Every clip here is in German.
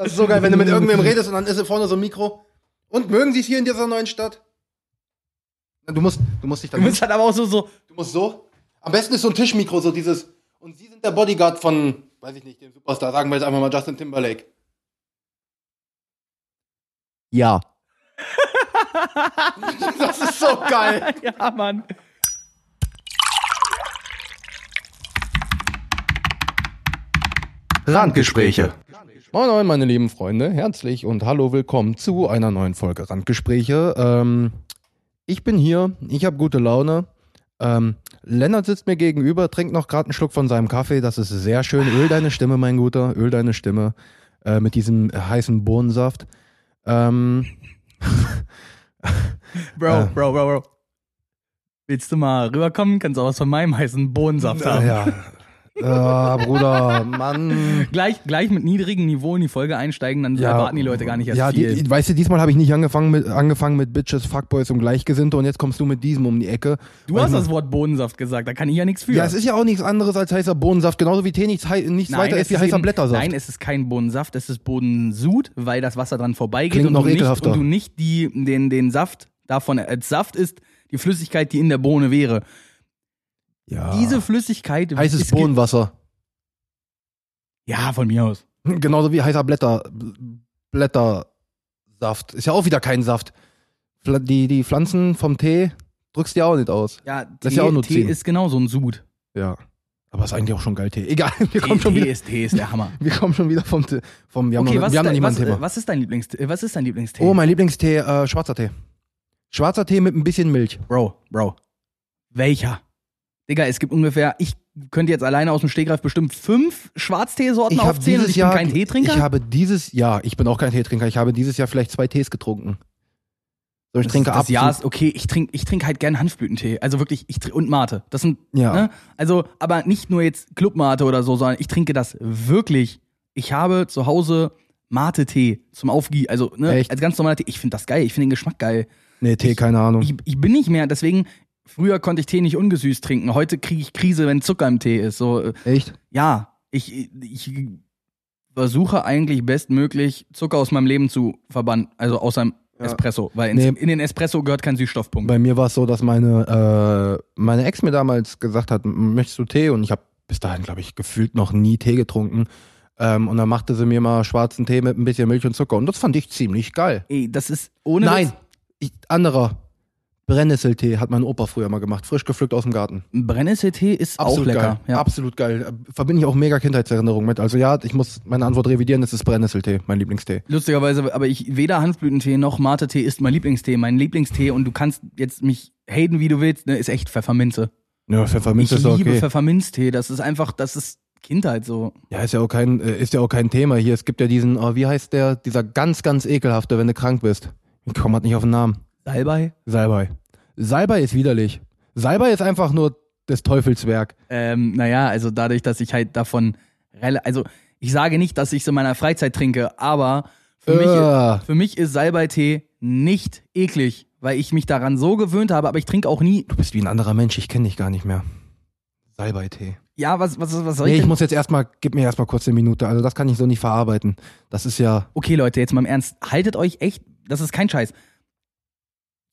Das ist so geil, wenn du mit irgendwem redest und dann ist vorne so ein Mikro. Und mögen sie es hier in dieser neuen Stadt? Du musst, du musst dich Du dann. bist halt aber auch so, so, Du musst so. Am besten ist so ein Tischmikro, so dieses. Und sie sind der Bodyguard von, weiß ich nicht, dem Superstar. Sagen wir jetzt einfach mal Justin Timberlake. ja. Das ist so geil. Ja, Mann. Randgespräche. Moin, moin, meine lieben Freunde. Herzlich und hallo, willkommen zu einer neuen Folge Randgespräche. Ähm, ich bin hier, ich habe gute Laune. Ähm, Lennart sitzt mir gegenüber, trinkt noch gerade einen Schluck von seinem Kaffee. Das ist sehr schön. Öl deine Stimme, mein Guter. Öl deine Stimme. Äh, mit diesem heißen Bohnensaft. Ähm, Bro, Äh. Bro, Bro, Bro. Willst du mal rüberkommen? Kannst auch was von meinem heißen Bohnensaft haben. ja. Ah, Bruder, Mann. Gleich, gleich mit niedrigem Niveau in die Folge einsteigen, dann erwarten die Leute gar nicht erst ja, viel. Die, weißt du, diesmal habe ich nicht angefangen mit, angefangen mit Bitches, Fuckboys und Gleichgesinnte und jetzt kommst du mit diesem um die Ecke. du hast das Wort Bohnensaft gesagt, da kann ich ja nichts für. Ja, es ist ja auch nichts anderes als heißer Bohnensaft, genauso wie Tee nichts, hei- nichts weiter es ist wie heißer eben- Blättersaft. Nein, es ist kein Bohnensaft, es ist Bodensud, weil das Wasser dran vorbeigeht Klingt und, noch du nicht, und du nicht die, den, den Saft davon als Saft ist, die Flüssigkeit, die in der Bohne wäre. Ja. Diese Flüssigkeit heißes ist Bohnenwasser. Ja, von mir aus. Genauso wie heißer Blätter, Blättersaft. Ist ja auch wieder kein Saft. Die, die Pflanzen vom Tee drückst du ja auch nicht aus. Ja, Das Tee, ist ja auch nur Tee ziehen. ist genauso ein Sud. Ja. Aber ist eigentlich auch schon geil, Tee. Egal, wir Tee, kommen schon Tee, wieder, ist, Tee ist der Hammer. wir kommen schon wieder vom, Tee- vom wir haben Okay, noch, was, wir haben ein Thema. was ist dein Lieblingstee? Was ist dein Lieblingstee? Oh, mein Lieblingstee, äh, schwarzer Tee. Schwarzer Tee mit ein bisschen Milch. Bro, Bro. Welcher? Digga, es gibt ungefähr, ich könnte jetzt alleine aus dem Stegreif bestimmt fünf Schwarzteesorten Ich aufzählen und ich Jahr, bin kein Teetrinker. ich habe dieses Jahr, ich bin auch kein Teetrinker, ich habe dieses Jahr vielleicht zwei Tees getrunken. So, ich das, trinke das ab. Jahr ist okay, ich trinke ich trink halt gern Hanfblütentee. Also wirklich, ich und Mate. Das sind, Ja. ne? Also, aber nicht nur jetzt Clubmate oder so, sondern ich trinke das wirklich. Ich habe zu Hause Mate-Tee zum Aufgießen, also ne, Echt? als ganz normaler Tee. Ich finde das geil, ich finde den Geschmack geil. Nee, Tee, keine Ahnung. Ich, ich bin nicht mehr, deswegen, früher konnte ich Tee nicht ungesüßt trinken. Heute kriege ich Krise, wenn Zucker im Tee ist. So, äh, Echt? ja, ich, ich versuche eigentlich bestmöglich Zucker aus meinem Leben zu verbannen, also aus einem Ja. Espresso, weil Nee. in den Espresso gehört kein Süßstoffpunkt. Bei mir war es so, dass meine, äh, meine Ex mir damals gesagt hat, "M- möchtest du Tee? Und ich habe bis dahin, glaube ich, gefühlt noch nie Tee getrunken. Ähm, und dann machte sie mir mal schwarzen Tee mit ein bisschen Milch und Zucker. Und das fand ich ziemlich geil. Ey, das ist ohne Nein, ich, anderer. Brennnesseltee hat mein Opa früher mal gemacht, frisch gepflückt aus dem Garten. Brennnesseltee ist auch lecker. geil. Ja. Absolut geil. Verbinde ich auch mega Kindheitserinnerungen mit. Also ja, ich muss meine Antwort revidieren, es ist Brennnesseltee, mein Lieblingstee. Lustigerweise, aber ich weder Hanfblütentee noch Mate-Tee ist mein Lieblingstee. Mein Lieblingstee, und du kannst jetzt mich haten, wie du willst, ne, ist echt Pfefferminze. Ja, Pfefferminz ich ist liebe okay. Pfefferminztee. Das ist einfach, das ist Kindheit so. Ja, ist ja auch kein, äh, ist ja auch kein Thema hier. Es gibt ja diesen, oh, wie heißt der, dieser ganz, ganz ekelhafte, wenn du krank bist. Ich komme halt nicht auf den Namen. Salbei? Salbei. Salbei ist widerlich. Salbei ist einfach nur des Teufels Werk. Ähm, naja, also dadurch, dass ich halt davon, also ich sage nicht, dass ich es in meiner Freizeit trinke, aber für, mich, Äh. für mich ist Salbeitee nicht eklig, weil ich mich daran so gewöhnt habe, aber ich trinke auch nie. Du bist wie ein anderer Mensch, ich kenne dich gar nicht mehr. Salbeitee. Ja, was, was, was soll Nee, ich ich denn? muss jetzt erstmal, gib mir erstmal kurz eine Minute. Also das kann ich so nicht verarbeiten. Das ist ja, Okay, Leute, jetzt mal im Ernst, haltet euch echt, das ist kein Scheiß.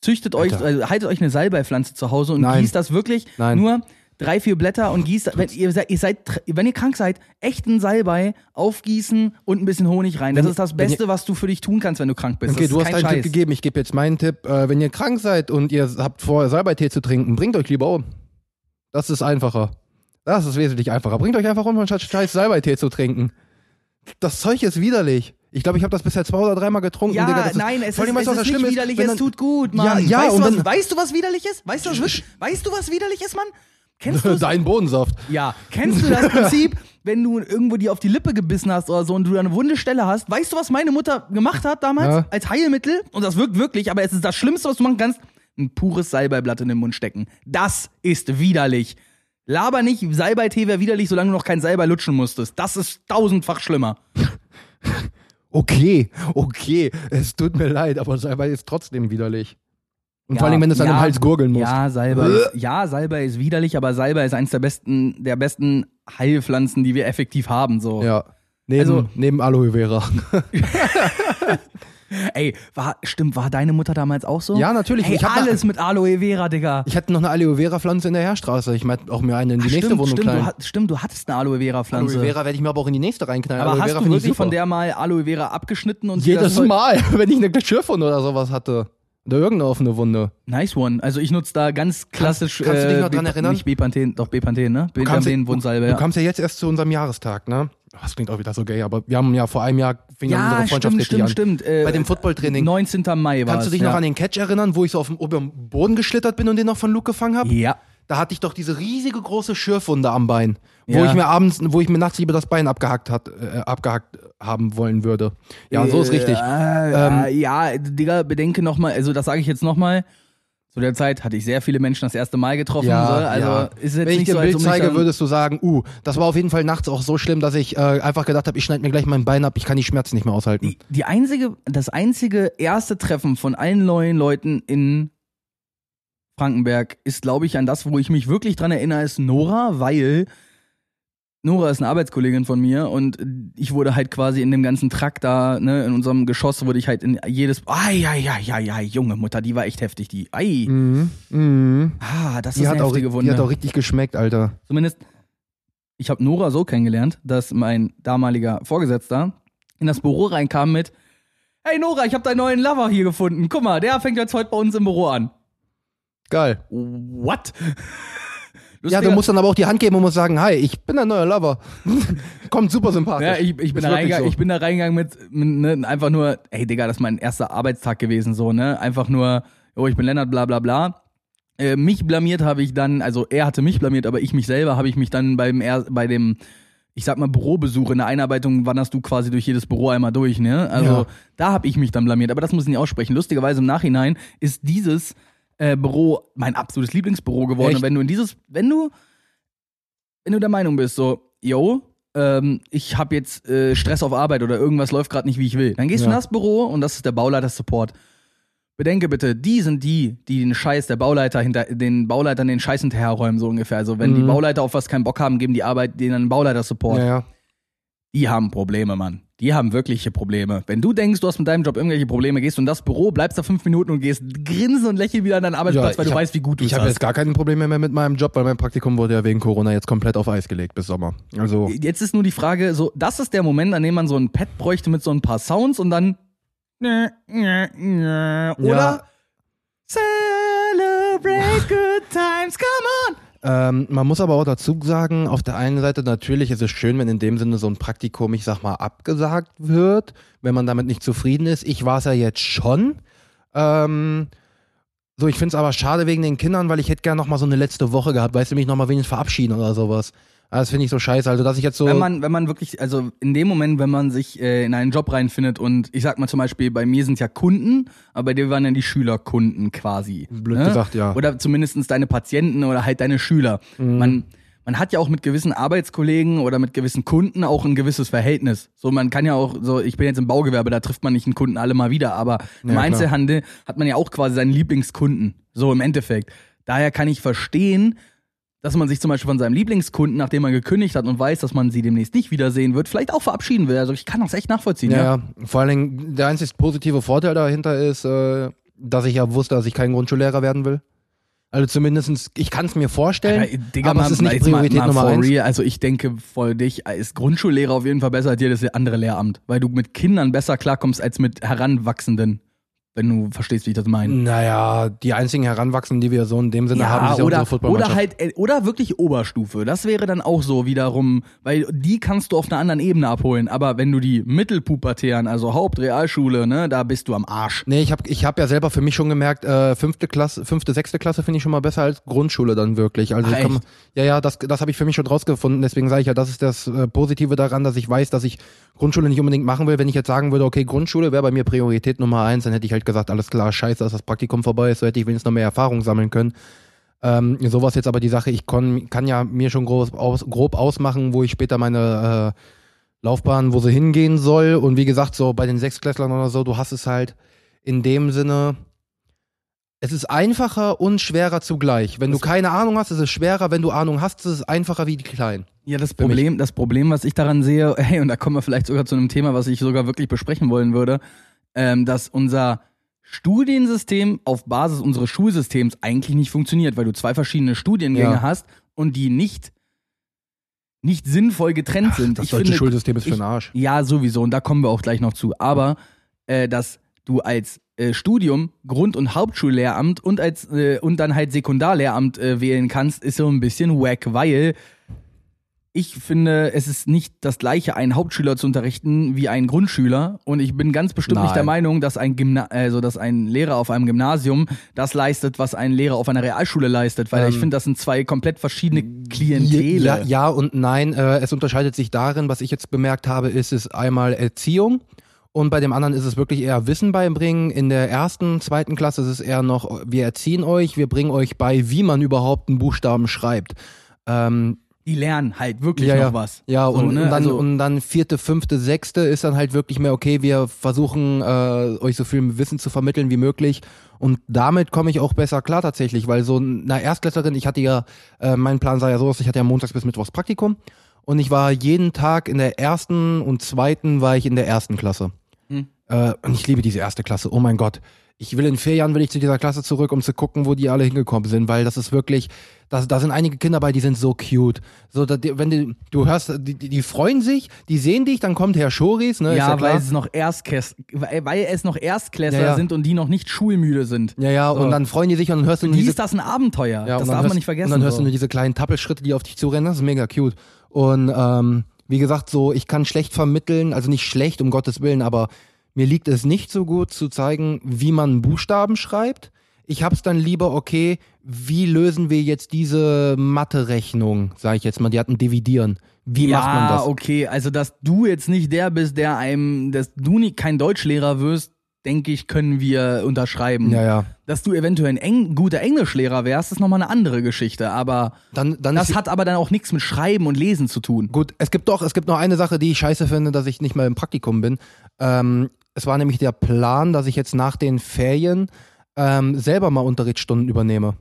Züchtet euch, also haltet euch eine Salbeipflanze zu Hause und Nein. gießt das wirklich Nein. nur drei, vier Blätter und gießt, wenn ihr, seid, ihr seid, wenn ihr krank seid, echten Salbei aufgießen und ein bisschen Honig rein. Das Wenn ist das wenn Beste, was du für dich tun kannst, wenn du krank bist. Okay, das du hast kein einen Scheiß. Tipp gegeben. Ich gebe jetzt meinen Tipp. Äh, wenn ihr krank seid und ihr habt vor, Salbeitee zu trinken, bringt euch lieber um. Das ist einfacher. Das ist wesentlich einfacher. Bringt euch einfach um, anstatt scheiß Salbeitee zu trinken. Das Zeug ist widerlich. Ich glaube, ich habe das bisher zwei oder dreimal getrunken. Ja, Digga, das nein, es ist, allem, es ist nicht widerlich, es tut gut, Ja, Mann. ja, weißt, und du, was, weißt du, was widerlich ist? Weißt du, was, weißt du, was widerlich ist, Mann? Kennst du Dein Bodensaft. Ja, kennst du das Prinzip, wenn du irgendwo dir auf die Lippe gebissen hast oder so und du da eine wunde Stelle hast? Weißt du, was meine Mutter gemacht hat damals Ja. als Heilmittel? Und das wirkt wirklich, aber es ist das Schlimmste, was du machen kannst. Ein pures Salbeiblatt in den Mund stecken. Das ist widerlich. Laber nicht, Salbeitee wäre widerlich, solange du noch kein Salbei lutschen musstest. Das ist tausendfach schlimmer. Okay, okay. Es tut mir leid, aber Salbei ist trotzdem widerlich. Und Ja, vor allem, wenn es an ja, den Hals gurgeln muss. Ja, Salbei ist, ja, Salbei ist widerlich, aber Salbei ist eines der besten, der besten Heilpflanzen, die wir effektiv haben. So. ja. Neben, Also- neben Aloe Vera. Ey, war, stimmt, war deine Mutter damals auch so? Ja, natürlich. Hey, Ich alles mit Aloe Vera, Digga. Ich hatte noch eine Aloe Vera Pflanze in der Heerstraße. Ich meinte auch mir eine in die Ach, nächste stimmt, Wohnung stimmt, du, klein. hat- stimmt, du hattest eine Aloe Vera Pflanze. Aloe Vera werde ich mir aber auch in die nächste reinknallen. Aber Aloe hast Vera du wirklich von der mal Aloe Vera abgeschnitten und Jedes Mal, wenn ich eine Geschirrwunde oder sowas hatte. Oder irgendeine offene Wunde. Nice one. Also ich nutze da ganz klassisch. kannst du dich noch äh, dran Bep- erinnern? Nicht Bepanthen, doch Bepanthen, ne? Du Bepanthen, Wundsalbe, du ja. kamst ja jetzt erst zu unserem Jahrestag, ne? Oh, Das klingt auch wieder so gay, aber wir haben ja vor einem Jahr fing ja unsere Freundschaft stimmt, richtig stimmt, an. stimmt. Äh, Bei dem Footballtraining. 19. Mai war Kannst du dich ja. noch an den Catch erinnern, wo ich so auf dem, dem Boden geschlittert bin und den noch von Luke gefangen habe? Ja. Da hatte ich doch diese riesige große Schürfwunde am Bein, wo Ja. ich mir abends, wo ich mir nachts lieber das Bein abgehackt hat, äh, abgehackt haben wollen würde. Ja, so ist richtig. Äh, Ähm, äh, ja, Digga, bedenke nochmal, also das sage ich jetzt nochmal. Zu der Zeit hatte ich sehr viele Menschen das erste Mal getroffen. Ja, so. Also ja. ist jetzt Wenn ich nicht dir so, ein Bild zeige, würdest du sagen, uh, das war auf jeden Fall nachts auch so schlimm, dass ich äh, einfach gedacht habe, ich schneide mir gleich mein Bein ab, ich kann die Schmerzen nicht mehr aushalten. Die, die einzige, das einzige erste Treffen von allen neuen Leuten in Frankenberg ist, glaube ich, an das, wo ich mich wirklich dran erinnere, ist Nora, weil Nora ist eine Arbeitskollegin von mir und ich wurde halt quasi in dem ganzen Trakt da, ne, in unserem Geschoss wurde ich halt in jedes, ai, ai, ai, ai, ai, junge Mutter, die war echt heftig, die, ai, Mhm. Mhm. ah, das Die, ist hat eine auch, heftige die Wunde. hat auch richtig geschmeckt, Alter. Zumindest, ich habe Nora so kennengelernt, dass mein damaliger Vorgesetzter in das Büro reinkam mit, hey Nora, ich habe deinen neuen Lover hier gefunden. Guck mal, der fängt jetzt heute bei uns im Büro an. Geil. What? Ja, du musst dann aber auch die Hand geben und musst sagen, hi, ich bin dein neuer Lover. Kommt super sympathisch. Ja, ich, ich, bin da so. ich bin da reingegangen mit, mit ne, einfach nur, ey Digga, das ist mein erster Arbeitstag gewesen, so, ne? Einfach nur, oh, ich bin Lennart, bla bla bla. Äh, mich blamiert habe ich dann, also er hatte mich blamiert, aber ich mich selber habe ich mich dann beim bei dem, ich sag mal, Bürobesuch in der Einarbeitung wanderst du quasi durch jedes Büro einmal durch, ne? Also Ja. da habe ich mich dann blamiert, aber das muss ich nicht aussprechen. Lustigerweise im Nachhinein ist dieses äh, Büro mein absolutes Lieblingsbüro geworden. Echt? Und wenn du in dieses, wenn du, wenn du der Meinung bist, so, yo, ähm, ich habe jetzt äh, Stress auf Arbeit oder irgendwas läuft gerade nicht, wie ich will, dann gehst du Ja. in das Büro und das ist der Bauleiter-Support. Bedenke bitte, die sind die, die den Scheiß der Bauleiter hinter, den Bauleitern den Scheiß hinterherräumen, so ungefähr. Also wenn die Mhm. Bauleiter auf was keinen Bock haben, geben die Arbeit denen einen Bauleiter-Support. ja, ja. Die haben Probleme, Mann. Die haben wirkliche Probleme. Wenn du denkst, du hast mit deinem Job irgendwelche Probleme, gehst du in das Büro, bleibst da fünf Minuten und gehst grinsen und lächeln wieder an deinen Arbeitsplatz, Ja, weil ich du hab- weißt, wie gut du Ich es habe jetzt gar keine Probleme mehr mit meinem Job, weil mein Praktikum wurde ja wegen Corona jetzt komplett auf Eis gelegt bis Sommer. Also, Jetzt ist nur die Frage, so, das ist der Moment, an dem man so ein Pad bräuchte mit so ein paar Sounds und dann. Oder? Ja. Celebrate good times, come on! Ähm, man muss aber auch dazu sagen, auf der einen Seite natürlich ist es schön, wenn in dem Sinne so ein Praktikum, ich sag mal, abgesagt wird, wenn man damit nicht zufrieden ist. Ich war es ja jetzt schon. Ähm, so, ich finde es aber schade wegen den Kindern, weil ich hätte gerne noch mal so eine letzte Woche gehabt, weißt du, mich noch mal wenigstens verabschieden oder sowas. Ah, Das finde ich so scheiße, also dass ich jetzt so... Wenn man, wenn man wirklich, also in dem Moment, wenn man sich äh, in einen Job reinfindet und ich sag mal zum Beispiel, bei mir sind ja Kunden, aber bei dir waren ja die Schülerkunden quasi. Blöd ne? gesagt, ja. Oder zumindestens deine Patienten oder halt deine Schüler. Mhm. Man, man hat ja auch mit gewissen Arbeitskollegen oder mit gewissen Kunden auch ein gewisses Verhältnis. So, man kann ja auch, so, ich bin jetzt im Baugewerbe, da trifft man nicht einen Kunden alle mal wieder, aber im Ja, klar. Einzelhandel hat man ja auch quasi seinen Lieblingskunden. So im Endeffekt. Daher kann ich verstehen, dass man sich zum Beispiel von seinem Lieblingskunden, nachdem man gekündigt hat und weiß, dass man sie demnächst nicht wiedersehen wird, vielleicht auch verabschieden will. Also ich kann das echt nachvollziehen. Ja, Ja, vor allen Dingen, der einzig positive Vorteil dahinter ist, äh, dass ich ja wusste, dass ich kein Grundschullehrer werden will. Also zumindestens, ich kann es mir vorstellen, Alter, Digga, aber mal, es ist nicht jetzt mal- Priorität mal Nummer eins. Real. Also ich denke, voll dich ist Grundschullehrer auf jeden Fall besser als jedes andere Lehramt, weil du mit Kindern besser klarkommst als mit Heranwachsenden, wenn du verstehst, wie ich das meine. Naja, die einzigen Heranwachsenden, die wir so in dem Sinne haben, ist ja oder, unsere oder halt, äh, oder wirklich Oberstufe. Das wäre dann auch so wiederum, weil die kannst du auf einer anderen Ebene abholen. Aber wenn du die Mittelpubertären, also Haupt, Realschule, ne, da bist du am Arsch. Nee, ich habe ich hab ja selber für mich schon gemerkt, äh, fünfte Klasse, fünfte, sechste Klasse finde ich schon mal besser als Grundschule dann wirklich. Also Ach, echt? ja, ja, das, das habe ich für mich schon rausgefunden. Deswegen sage ich ja, das ist das äh, Positive daran, dass ich weiß, dass ich Grundschule nicht unbedingt machen will. Wenn ich jetzt sagen würde, okay, Grundschule wäre bei mir Priorität Nummer eins, dann hätte ich halt gesagt, alles klar, scheiße, dass das Praktikum vorbei ist, so hätte ich wenigstens noch mehr Erfahrung sammeln können. Ähm, sowas jetzt aber die Sache, ich kon, kann ja mir schon groß aus, grob ausmachen, wo ich später meine äh, Laufbahn, wo sie hingehen soll. Und wie gesagt, so bei den Sechsklässlern oder so, du hast es halt in dem Sinne Es ist einfacher und schwerer zugleich. Wenn du keine Ahnung hast, ist es schwerer. Wenn du Ahnung hast, ist es einfacher wie die Kleinen. Ja, das Problem, das Problem, was ich daran sehe, hey, und da kommen wir vielleicht sogar zu einem Thema, was ich sogar wirklich besprechen wollen würde, ähm, dass unser Studiensystem auf Basis unseres Schulsystems eigentlich nicht funktioniert, weil du zwei verschiedene Studiengänge Ja. hast und die nicht nicht sinnvoll getrennt sind. Das ich deutsche finde, Schulsystem ist für den Arsch. Ja, sowieso, und da kommen wir auch gleich noch zu. Aber äh, dass du als äh, Studium Grund- und Hauptschullehramt und als äh, und dann halt Sekundarlehramt äh, wählen kannst, ist so ein bisschen wack, weil ich finde, es ist nicht das gleiche, einen Hauptschüler zu unterrichten wie einen Grundschüler. Und ich bin ganz bestimmt nicht der Nein. Meinung, dass ein Gymna also dass ein Lehrer auf einem Gymnasium das leistet, was ein Lehrer auf einer Realschule leistet, weil Ähm, ich finde, das sind zwei komplett verschiedene Klientele. Ja, ja und nein. Äh, es unterscheidet sich darin, was ich jetzt bemerkt habe, ist es einmal Erziehung und bei dem anderen ist es wirklich eher Wissen beibringen. In der ersten, zweiten Klasse ist es eher noch, wir erziehen euch, wir bringen euch bei, wie man überhaupt einen Buchstaben schreibt. Ähm, Die lernen halt wirklich ja, noch ja. was. Ja, So, und, ne? und, dann, Also- und dann vierte, fünfte, sechste ist dann halt wirklich mehr, okay, wir versuchen äh, euch so viel Wissen zu vermitteln wie möglich. Und damit komme ich auch besser klar tatsächlich, weil so eine Erstklässlerin, ich hatte ja, äh, mein Plan sah ja so aus, ich hatte ja montags bis mittwochs Praktikum und ich war jeden Tag in der ersten und zweiten war ich in der ersten Klasse. Hm. Äh, und ich liebe diese erste Klasse, oh mein Gott. Ich will in vier Jahren will ich zu dieser Klasse zurück, um zu gucken, wo die alle hingekommen sind, weil das ist wirklich, das, da sind einige Kinder bei, die sind so cute. So, da, wenn du, du hörst, die, die freuen sich, die sehen dich, dann kommt Herr Schoris, ne? ist ja, ja weil es noch Erstkläss weil, es noch Erstklässler Ja, ja. sind und die noch nicht schulmüde sind. ja, ja, So. und dann freuen die sich und dann hörst du Für nur die diese, ist das ein Abenteuer. ja, das darf hörst, man nicht vergessen. Und dann hörst so. du nur diese kleinen Tappelschritte, die auf dich zurennen, das ist mega cute. Und ähm, wie gesagt, so, ich kann schlecht vermitteln, also nicht schlecht, um Gottes Willen, aber mir liegt es nicht so gut zu zeigen, wie man Buchstaben schreibt. Ich hab's dann lieber, okay, wie lösen wir jetzt diese Mathe-Rechnung, sage ich jetzt mal, die hatten Dividieren. Wie ja, macht man das? okay, also dass du jetzt nicht der bist, der einem, dass du nicht kein Deutschlehrer wirst, denke ich, können wir unterschreiben. Ja, ja. Dass du eventuell ein Eng guter Englischlehrer wärst, ist nochmal eine andere Geschichte. Aber Dann, dann das hat aber dann auch nichts mit Schreiben und Lesen zu tun. Gut, es gibt doch, es gibt noch eine Sache, die ich scheiße finde, dass ich nicht mal im Praktikum bin. Ähm, es war nämlich der Plan, dass ich jetzt nach den Ferien ähm, selber mal Unterrichtsstunden übernehme.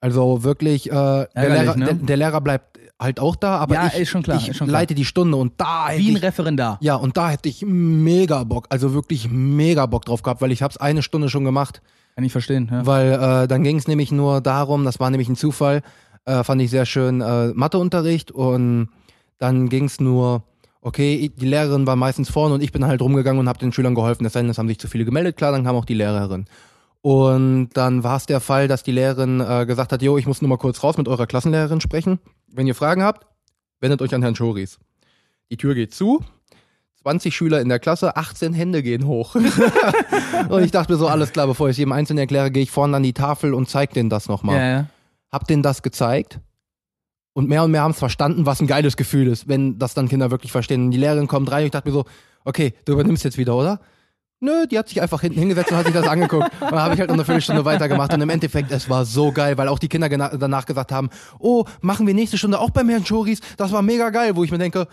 Also wirklich, äh, der, Lehrer, ne? der, der Lehrer bleibt halt auch da, aber Ja, ich, klar, ich leite die Stunde und da hätte Wie ein ich, Referendar. ja und da hätte ich mega Bock, also wirklich mega Bock drauf gehabt, weil ich hab's eine Stunde schon gemacht. Kann ich verstehen, ja. Weil äh, dann ging es nämlich nur darum, das war nämlich ein Zufall, äh, fand ich sehr schön, äh, Matheunterricht und dann ging es nur, okay, die Lehrerin war meistens vorne und ich bin halt rumgegangen und habe den Schülern geholfen. Das haben sich zu viele gemeldet, klar, dann kam auch die Lehrerin. Und dann war es der Fall, dass die Lehrerin äh, gesagt hat, jo, ich muss nur mal kurz raus mit eurer Klassenlehrerin sprechen. Wenn ihr Fragen habt, wendet euch an Herrn Schoris. Die Tür geht zu, 20 Schüler in der Klasse, 18 Hände gehen hoch. und ich dachte mir so, alles klar, bevor ich es jedem Einzelnen erkläre, gehe ich vorne an die Tafel und zeig denen das nochmal. Ja, ja. Hab denen das gezeigt. Und mehr und mehr haben es verstanden, was ein geiles Gefühl ist, wenn das dann Kinder wirklich verstehen. Und die Lehrerin kommt rein und ich dachte mir so, okay, du übernimmst jetzt wieder, oder? Nö, die hat sich einfach hinten hingesetzt und hat sich das angeguckt. Und dann habe ich halt noch eine Viertelstunde weitergemacht. Und im Endeffekt, es war so geil, weil auch die Kinder danach gesagt haben, oh, machen wir nächste Stunde auch beim Herrn Choris? Das war mega geil, wo ich mir denke,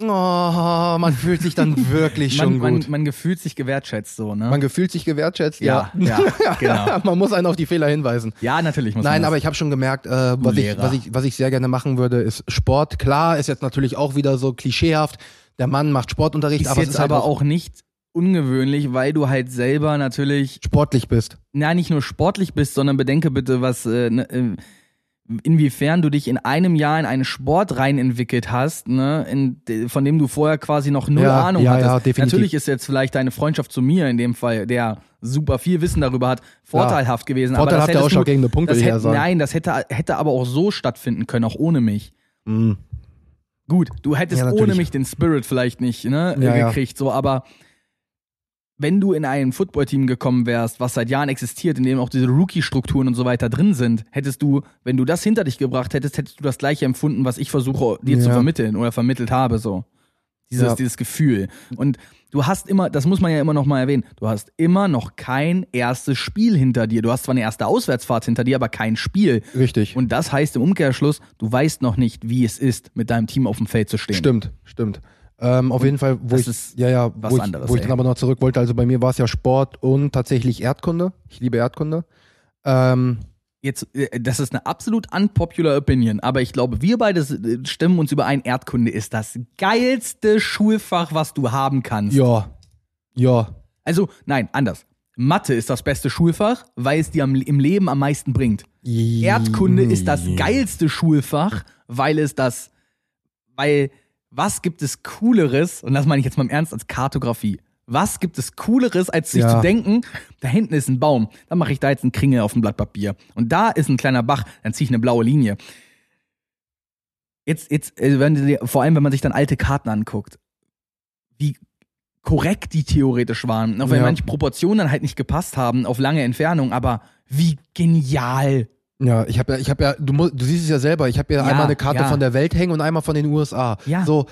oh, man fühlt sich dann wirklich schon Man, man, gut. man gefühlt sich gewertschätzt so, ne? Man gefühlt sich gewertschätzt, ja, ja. ja, genau. man muss einen auf die Fehler hinweisen. Ja, natürlich muss Nein, man aber das. ich habe schon gemerkt, äh, was, ich, was, ich, was ich sehr gerne machen würde, ist Sport. Klar, ist jetzt natürlich auch wieder so klischeehaft. Der Mann macht Sportunterricht, ist aber es jetzt ist halt aber auch auch nicht ungewöhnlich, weil du halt selber natürlich, sportlich bist. na, nicht nur sportlich bist, sondern bedenke bitte, was, äh, ne, äh, inwiefern du dich in einem Jahr in einen Sport rein entwickelt hast, ne, in, von dem du vorher quasi noch null Ja, Ahnung ja, hattest. ja, definitiv. Natürlich ist jetzt vielleicht deine Freundschaft zu mir in dem Fall, der super viel Wissen darüber hat, vorteilhaft gewesen. aber das du- ausschlaggebende Punkt, das hätte, sagen. Nein, das hätte, hätte aber auch so stattfinden können, auch ohne mich. Mhm. Gut, du hättest Ja, ohne mich den Spirit vielleicht nicht ne, Ja, ja. gekriegt, so, aber wenn du in ein Footballteam gekommen wärst, was seit Jahren existiert, in dem auch diese Rookie-Strukturen und so weiter drin sind, hättest du, wenn du das hinter dich gebracht hättest, hättest du das gleiche empfunden, was ich versuche dir zu Ja. vermitteln oder vermittelt habe, so. Dieses, Ja. dieses Gefühl. Und du hast immer, das muss man ja immer noch mal erwähnen, du hast immer noch kein erstes Spiel hinter dir. Du hast zwar eine erste Auswärtsfahrt hinter dir, aber kein Spiel. Richtig. Und das heißt im Umkehrschluss, du weißt noch nicht, wie es ist, mit deinem Team auf dem Feld zu stehen. Stimmt, stimmt. Ähm, auf jeden Fall, wo das ich, ist ja, ja, was wo ich, anderes, wo ich dann aber noch zurück wollte. Also bei mir war es ja Sport und tatsächlich Erdkunde. Ich liebe Erdkunde. Ähm, Jetzt, äh, das ist eine absolut unpopular Opinion, aber ich glaube, wir beide äh, stimmen uns überein, Erdkunde ist das geilste Schulfach, was du haben kannst. ja, ja, Also, nein, anders. Mathe ist das beste Schulfach, weil es dir im Leben am meisten bringt. Erdkunde ist das geilste Schulfach, weil es das, weil, was gibt es Cooleres, und das meine ich jetzt mal im Ernst, als Kartografie. Was gibt es Cooleres, als sich Ja. zu denken, da hinten ist ein Baum, dann mache ich da jetzt einen Kringel auf ein Blatt Papier. Und da ist ein kleiner Bach, dann ziehe ich eine blaue Linie. Jetzt, jetzt, äh, wenn vor allem, wenn man sich dann alte Karten anguckt, wie korrekt die theoretisch waren, auch wenn Ja. manche Proportionen dann halt nicht gepasst haben auf lange Entfernung, aber wie genial. Ja, ich habe ja, ich habe ja, du, du siehst es ja selber, ich habe ja, Ja, einmal eine Karte ja. von der Welt hängen und einmal von den USA. Ja. So,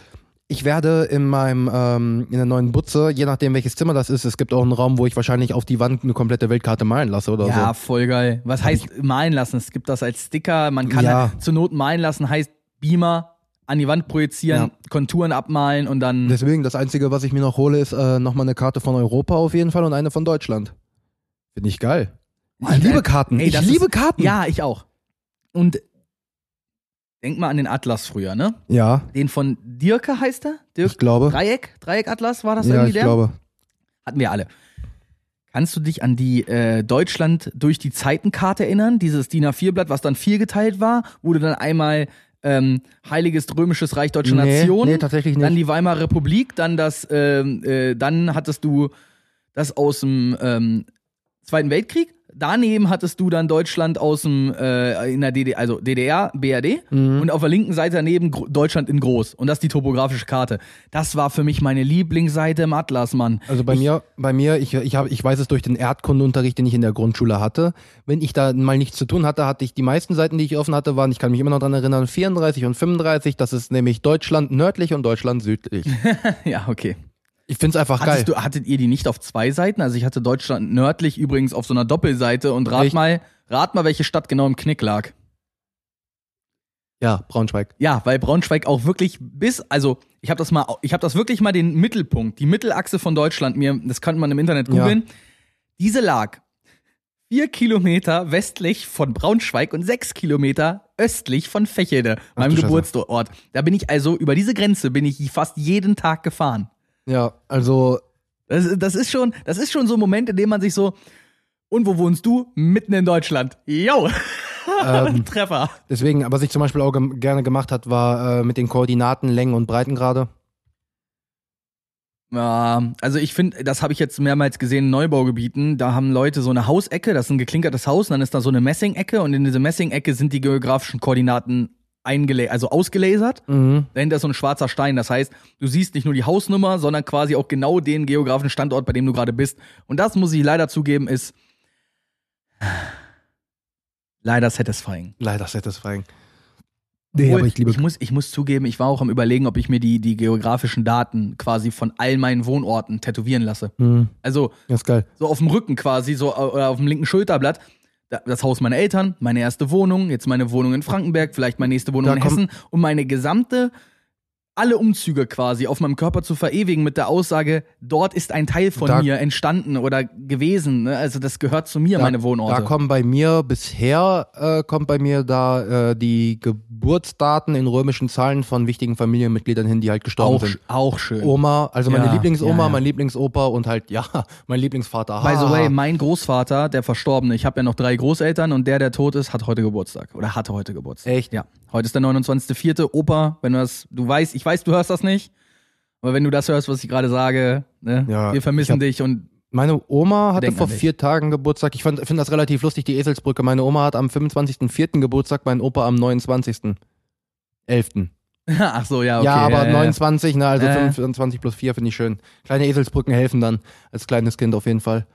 ich werde in meinem, ähm, in der neuen Butze, je nachdem welches Zimmer das ist, es gibt auch einen Raum, wo ich wahrscheinlich auf die Wand eine komplette Weltkarte malen lasse oder Ja, so. voll geil. Was heißt malen lassen? Es gibt das als Sticker, man kann Ja. halt zur Not malen lassen, heißt Beamer an die Wand projizieren, Ja. Konturen abmalen und dann. Deswegen, das Einzige, was ich mir noch hole, ist äh, nochmal eine Karte von Europa auf jeden Fall und eine von Deutschland. Finde ich geil. Ich liebe Karten. ey, ich liebe ist- Karten. Ja, ich auch. Und denk mal an den Atlas früher, ne? Ja, Den von Dirke heißt er? Dirk ich glaube. Dreieck? Dreieck-Atlas war das Ja, irgendwie ich der? glaube. Hatten wir alle. Kannst du dich an die äh, Deutschland durch die Zeitenkarte erinnern? Dieses DIN A4-Blatt, was dann vier geteilt war, du dann einmal ähm, Heiliges Römisches Reich Deutsche Nee, Nation, nee, tatsächlich nicht. dann die Weimarer Republik, dann das, ähm, äh, dann hattest du das aus dem ähm, Zweiten Weltkrieg. Daneben hattest du dann Deutschland aus dem äh, in der DDR, also DDR, BRD Mhm. und auf der linken Seite daneben Gro Deutschland in groß und das ist die topografische Karte. Das war für mich meine Lieblingsseite im Atlas, Mann. Also bei mir, bei mir, ich, ich, hab, ich weiß es durch den Erdkundeunterricht, den ich in der Grundschule hatte. Wenn ich da mal nichts zu tun hatte, hatte ich die meisten Seiten, die ich offen hatte, waren, ich kann mich immer noch dran erinnern, 34 und 35. Das ist nämlich Deutschland nördlich und Deutschland südlich. Ja, okay. Ich find's einfach geil. Hattest du, hattet ihr die nicht auf zwei Seiten? Also ich hatte Deutschland nördlich übrigens auf so einer Doppelseite und rat Echt? mal, rat mal, welche Stadt genau im Knick lag. Ja, Braunschweig. Ja, weil Braunschweig auch wirklich bis, also ich habe das mal, ich habe das wirklich mal den Mittelpunkt, die Mittelachse von Deutschland mir, das könnte man im Internet Ja. googeln. Diese lag vier Kilometer westlich von Braunschweig und sechs Kilometer östlich von Fechede, meinem. Geburtsort. Da bin ich also über diese Grenze bin ich fast jeden Tag gefahren. Ja, also Das, das ist schon, das ist schon so ein Moment, in dem man sich so, und wo wohnst du? Mitten in Deutschland. Yo! ähm, Treffer. deswegen, was ich zum Beispiel auch gem gerne gemacht hat, war äh, mit den Koordinaten, Längen und Breitengrade. Ja, also ich finde, das habe ich jetzt mehrmals gesehen in Neubaugebieten. Da haben Leute so eine Hausecke, das ist ein geklinkertes Haus, und dann ist da so eine Messingecke und in diese Messingecke sind die geografischen Koordinaten also ausgelasert. Mhm. Dahinter ist so ein schwarzer Stein. Das heißt, du siehst nicht nur die Hausnummer, sondern quasi auch genau den geografischen Standort, bei dem du gerade bist. Und das muss ich leider zugeben, ist leider satisfying. Leider satisfying. Nee, Obwohl, aber ich liebe ich muss, ich muss zugeben, ich war auch am überlegen, ob ich mir die, die geografischen Daten quasi von all meinen Wohnorten tätowieren lasse. Mhm. Also Das ist geil. so auf dem Rücken quasi, so äh, oder auf dem linken Schulterblatt. Da- Das Haus meiner Eltern, meine erste Wohnung, jetzt meine Wohnung in Frankenberg, vielleicht meine nächste Wohnung Da in Hessen und meine gesamte, alle Umzüge quasi auf meinem Körper zu verewigen mit der Aussage, dort ist ein Teil von Da- mir entstanden oder gewesen. Ne? Also das gehört zu mir, meine Wohnorte. Da kommen bei mir bisher äh, kommt bei mir da äh, die Geburtsdaten in römischen Zahlen von wichtigen Familienmitgliedern hin, die halt gestorben auch, sind. auch schön. Oma, also meine Ja, Lieblingsoma, ja, ja. mein Lieblingsopa und halt ja, mein Lieblingsvater. By the way, mein Großvater, der Verstorbene, ich habe ja noch drei Großeltern und der, der tot ist, hat heute Geburtstag. Oder hatte heute Geburtstag. Echt? Ja. Heute ist der 29.04. Opa, wenn du das, du weißt, ich weiß, du hörst das nicht. Aber wenn du das hörst, was ich gerade sage, ne, Ja, wir vermissen ich hab- dich und Meine Oma hatte vor vier Tagen Geburtstag. Ich finde das relativ lustig, die Eselsbrücke. Meine Oma hat am 25.04. Geburtstag, mein Opa am 29. 11. ach so, ja, okay. ja, aber ja, ja. 29, ne, also Äh. 25 plus 4 finde ich schön. Kleine Eselsbrücken helfen dann, als kleines Kind auf jeden Fall.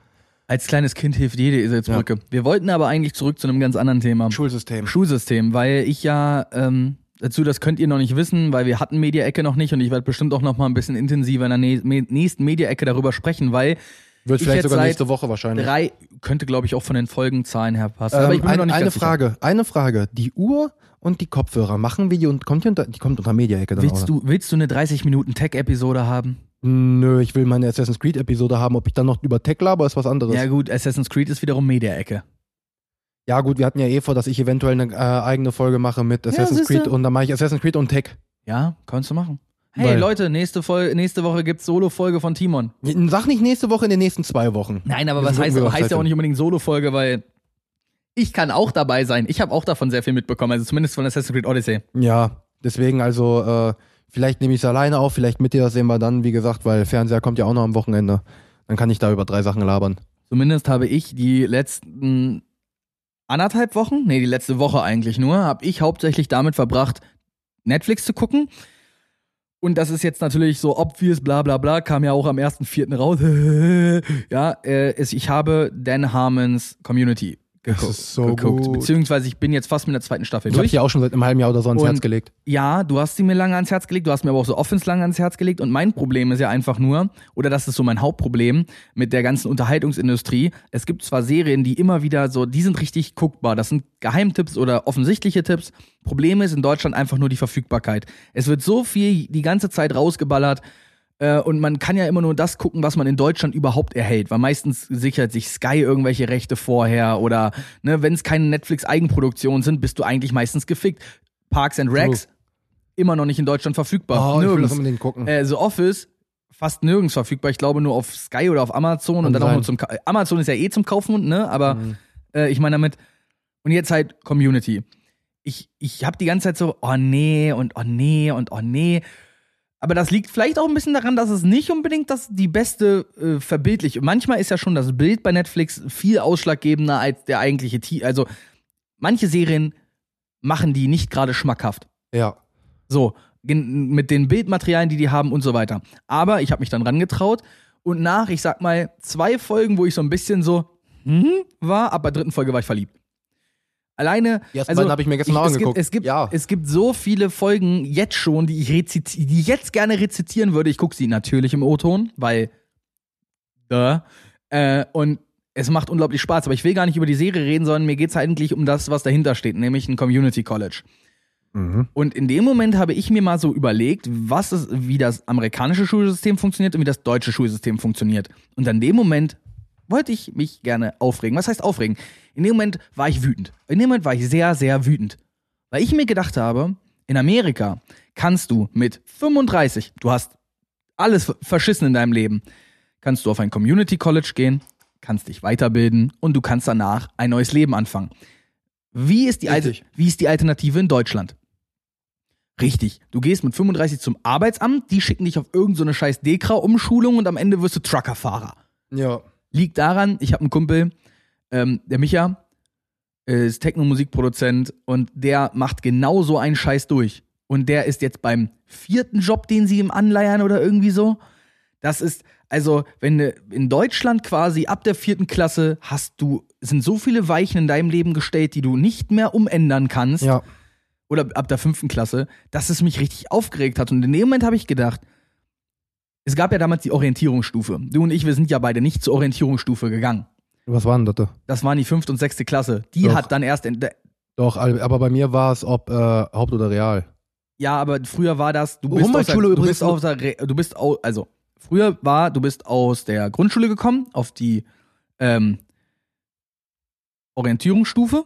Als kleines Kind hilft jede Eselsbrücke. Wir wollten aber eigentlich zurück zu einem ganz anderen Thema. Schulsystem. Schulsystem, weil ich ja ähm, dazu, das könnt ihr noch nicht wissen, weil wir hatten Media-Ecke noch nicht und ich werde bestimmt auch noch mal ein bisschen intensiver in der nächsten Media-Ecke darüber sprechen, weil Wird ich vielleicht sogar nächste Woche wahrscheinlich. drei, könnte glaube ich auch von den Folgenzahlen her passen. aber ich Ähm, bin mir noch ein, nicht eine ganz sicher. Frage, eine Frage. Die Uhr und die Kopfhörer, machen wir die und kommt die unter, die kommt unter Media-Ecke dann Willst oder? du, willst du eine 30 Minuten Tech-Episode haben? Nö, ich will meine Assassin's Creed-Episode haben. Ob ich dann noch über Tech laber, ist was anderes. Ja gut, Assassin's Creed ist wiederum Media-Ecke. Ja, gut, wir hatten ja eh vor, dass ich eventuell eine äh, eigene Folge mache mit Assassin's siehste. Creed und dann mache ich Assassin's Creed und Tech. Ja, kannst du machen. Hey Weil- Leute, nächste, Folge, nächste Woche gibt's Solo-Folge von Timon. Sag nicht nächste Woche in den nächsten zwei Wochen. Nein, aber was gucken, heißt, wir heißt ja auch nicht unbedingt Solo-Folge, weil ich kann auch dabei sein. Ich habe auch davon sehr viel mitbekommen, also zumindest von Assassin's Creed Odyssey. Ja, deswegen also, äh, vielleicht nehme ich es alleine auf, vielleicht mit dir, das sehen wir dann, wie gesagt, weil Fernseher kommt ja auch noch am Wochenende. Dann kann ich da über drei Sachen labern. Zumindest habe ich die letzten anderthalb Wochen, nee, die letzte Woche eigentlich nur, habe ich hauptsächlich damit verbracht, Netflix zu gucken. Und das ist jetzt natürlich so obvious, bla bla bla, kam ja auch am 1.4. raus. ja, äh, ich habe Dan Harmons Community geguckt. ist so geguckt. gut. Beziehungsweise ich bin jetzt fast mit der zweiten Staffel Ich habe durch. die auch schon seit einem halben Jahr oder so ans Und- Herz gelegt. Ja, du hast sie mir lange ans Herz gelegt, du hast mir aber auch so Offens lange ans Herz gelegt und mein Problem ist ja einfach nur, oder das ist so mein Hauptproblem mit der ganzen Unterhaltungsindustrie, es gibt zwar Serien, die immer wieder so, die sind richtig guckbar, das sind Geheimtipps oder offensichtliche Tipps, Problem ist in Deutschland einfach nur die Verfügbarkeit. Es wird so viel die ganze Zeit rausgeballert, äh, und man kann ja immer nur das gucken, was man in Deutschland überhaupt erhält, weil meistens sichert sich Sky irgendwelche Rechte vorher oder ne, wenn es keine Netflix-Eigenproduktionen sind, bist du eigentlich meistens gefickt. Parks and Recs immer noch nicht in Deutschland verfügbar. Oh, ich will das nirgends. unbedingt gucken. Äh, The Office fast nirgends verfügbar. Ich glaube nur auf Sky oder auf Amazon und Kann dann auch sein. nur zum Ka Amazon ist ja eh zum Kaufen, ne? Aber Mhm. äh, ich meine damit und jetzt halt Community. Ich ich habe die ganze Zeit so oh nee und oh nee und oh nee. Aber das liegt vielleicht auch ein bisschen daran, dass es nicht unbedingt das die beste äh, verbildlich. Manchmal ist ja schon das Bild bei Netflix viel ausschlaggebender als der eigentliche T. Also manche Serien machen die nicht gerade schmackhaft. Ja. So, mit den Bildmaterialien, die die haben und so weiter. Aber ich habe mich dann rangetraut und nach, ich sag mal, zwei Folgen, wo ich so ein bisschen so hm, war, ab der dritten Folge war ich verliebt. Alleine, Die ersten also habe ich mir gestern auch es gibt, es gibt, ja. es gibt so viele Folgen jetzt schon, die ich, reziti die ich jetzt gerne rezitieren würde. Ich gucke sie natürlich im O-Ton, weil duh. Äh, und es macht unglaublich Spaß. Aber ich will gar nicht über die Serie reden, sondern mir geht's eigentlich um das, was dahinter steht, nämlich ein Community College. Mhm. Und in dem Moment habe ich mir mal so überlegt, was ist, wie das amerikanische Schulsystem funktioniert und wie das deutsche Schulsystem funktioniert. Und an dem Moment wollte ich mich gerne aufregen. Was heißt aufregen? In dem Moment war ich wütend. In dem Moment war ich sehr, sehr wütend. Weil ich mir gedacht habe, in Amerika kannst du mit 35, du hast alles verschissen in deinem Leben, kannst du auf ein Community College gehen, kannst dich weiterbilden und du kannst danach ein neues Leben anfangen. Wie ist die, Richtig. wie ist die Alternative in Deutschland? Richtig. Du gehst mit 35 zum Arbeitsamt, die schicken dich auf irgendeine so eine scheiß Dekra-Umschulung und am Ende wirst du Truckerfahrer. Ja. Liegt daran, ich habe einen Kumpel, ähm, der Micha, äh, ist Techno-Musikproduzent und der macht genau so einen Scheiß durch. Und der ist jetzt beim vierten Job, den sie ihm anleiern oder irgendwie so. Das ist, also, wenn du in Deutschland quasi ab der vierten Klasse hast du, sind so viele Weichen in deinem Leben gestellt, die du nicht mehr umändern kannst Ja. oder ab der fünften Klasse, dass es mich richtig aufgeregt hat. Und in dem Moment habe ich gedacht, es gab ja damals die Orientierungsstufe. Du und ich, wir sind ja beide nicht zur Orientierungsstufe gegangen. Was war denn das? da? Das waren die fünfte und sechste Klasse. Die Doch. hat dann erst. Doch, aber bei mir war es ob äh, Haupt- oder Real. Ja, aber früher war das. Du bist aus der, Humboldt-Schule du bist übrigens- aus der, du bist au, also früher war, du bist aus der Grundschule gekommen auf die ähm, Orientierungsstufe.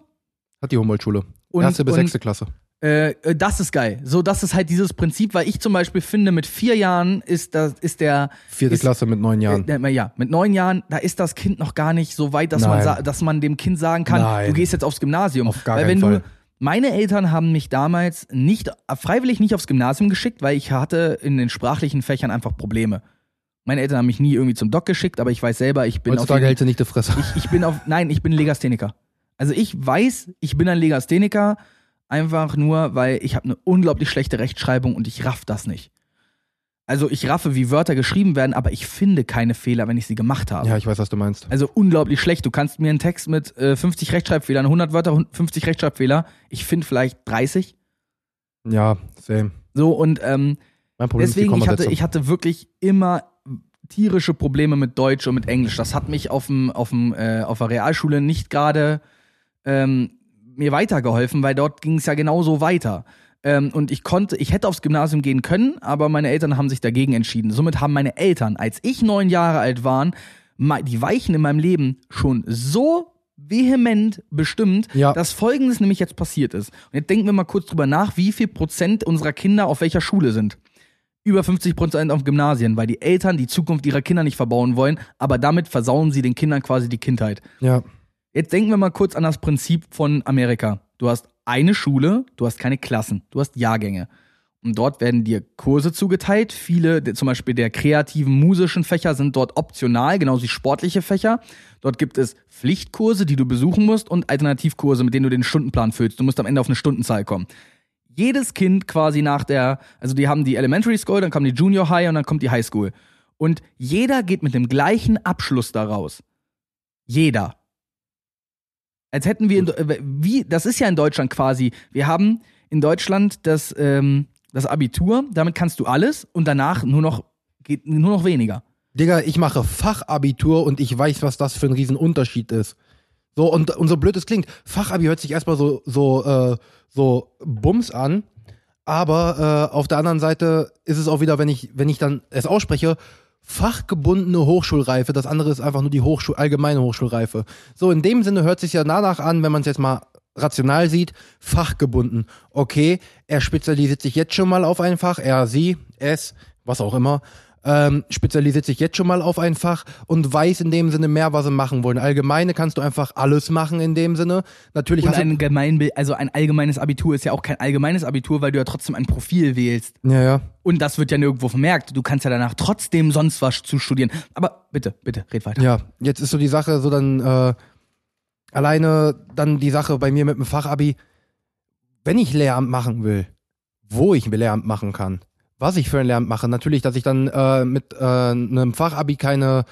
Hat die Humboldt-Schule. Und, Erste bis sechste Klasse. Äh, äh, das ist geil. So, das ist halt dieses Prinzip, weil ich zum Beispiel finde, mit vier Jahren ist das, ist der, Vierte ist- Klasse mit neun Jahren. Äh, ja, mit neun Jahren, da ist das Kind noch gar nicht so weit, dass, man, Nein. sa- dass man dem Kind sagen kann, Nein. du gehst jetzt aufs Gymnasium. Auf gar weil keinen wenn Fall. du, meine Eltern haben mich damals nicht, freiwillig nicht aufs Gymnasium geschickt, weil ich hatte in den sprachlichen Fächern einfach Probleme. Meine Eltern haben mich nie irgendwie zum Doc geschickt, aber ich weiß selber, ich bin auf Heutzutage jeden- hält sie nicht die Fresse. ich, ich bin auf, nein, ich bin Legastheniker. Also ich weiß, ich bin ein Legastheniker, einfach nur, weil ich habe eine unglaublich schlechte Rechtschreibung und ich raff das nicht. Also ich raffe, wie Wörter geschrieben werden, aber ich finde keine Fehler, wenn ich sie gemacht habe. ja, ich weiß, was du meinst. Also unglaublich schlecht. Du kannst mir einen Text mit äh, 50 Rechtschreibfehlern, 100 Wörter, 50 Rechtschreibfehler. Ich finde vielleicht 30. Ja, same. So und ähm, Mein Problem deswegen, ist ich hatte, ich hatte wirklich immer tierische Probleme mit Deutsch und mit Englisch. Das hat mich auf, dem, auf, dem, äh, auf der Realschule nicht gerade ähm, mir weitergeholfen, weil dort ging es ja genauso weiter. Ähm, und ich konnte, ich hätte aufs Gymnasium gehen können, aber meine Eltern haben sich dagegen entschieden. Somit haben meine Eltern, als ich neun Jahre alt war, die Weichen in meinem Leben schon so vehement bestimmt, Ja. dass folgendes nämlich jetzt passiert ist. Und jetzt denken wir mal kurz drüber nach, wie viel Prozent unserer Kinder auf welcher Schule sind. Über 50 Prozent auf Gymnasien, weil die Eltern die Zukunft ihrer Kinder nicht verbauen wollen, aber damit versauen sie den Kindern quasi die Kindheit. Ja. Jetzt denken wir mal kurz an das Prinzip von Amerika. Du hast eine Schule, du hast keine Klassen, du hast Jahrgänge. Und dort werden dir Kurse zugeteilt. Viele, zum Beispiel der kreativen, musischen Fächer sind dort optional, genauso wie sportliche Fächer. Dort gibt es Pflichtkurse, die du besuchen musst und Alternativkurse, mit denen du den Stundenplan füllst. Du musst am Ende auf eine Stundenzahl kommen. Jedes Kind quasi nach der, also die haben die Elementary School, dann kommt die Junior High und dann kommt die High School. Und jeder geht mit dem gleichen Abschluss daraus. Jeder. Als hätten wir, in, äh, wie, das ist ja in Deutschland quasi, wir haben in Deutschland das, ähm, das Abitur, damit kannst du alles und danach nur noch, geht nur noch weniger. Digga, ich mache Fachabitur und ich weiß, was das für ein Riesenunterschied ist. So, und, und so blöd es klingt, Fachabi hört sich erstmal so, so, äh, so Bums an, aber äh, auf der anderen Seite ist es auch wieder, wenn ich, wenn ich dann es ausspreche, fachgebundene Hochschulreife, das andere ist einfach nur die Hochschul allgemeine Hochschulreife. So, in dem Sinne hört sich ja danach an, wenn man es jetzt mal rational sieht, fachgebunden. Okay, er spezialisiert sich jetzt schon mal auf ein Fach, er, sie, es, was auch immer, ähm, spezialisiert sich jetzt schon mal auf ein Fach und weiß in dem Sinne mehr, was sie machen wollen. Allgemeine kannst du einfach alles machen in dem Sinne. Natürlich Und ein Gemeinbild, also ein allgemeines Abitur ist ja auch kein allgemeines Abitur, weil du ja trotzdem ein Profil wählst. Ja, ja. Und das wird ja nirgendwo vermerkt. Du kannst ja danach trotzdem sonst was zu studieren. Aber bitte, bitte, red weiter. Ja, jetzt ist so die Sache, so dann äh, alleine dann die Sache bei mir mit dem Fachabi, wenn ich Lehramt machen will, wo ich Lehramt machen kann, was ich für ein Lehramt mache, natürlich, dass ich dann äh, mit äh, einem Fachabi keine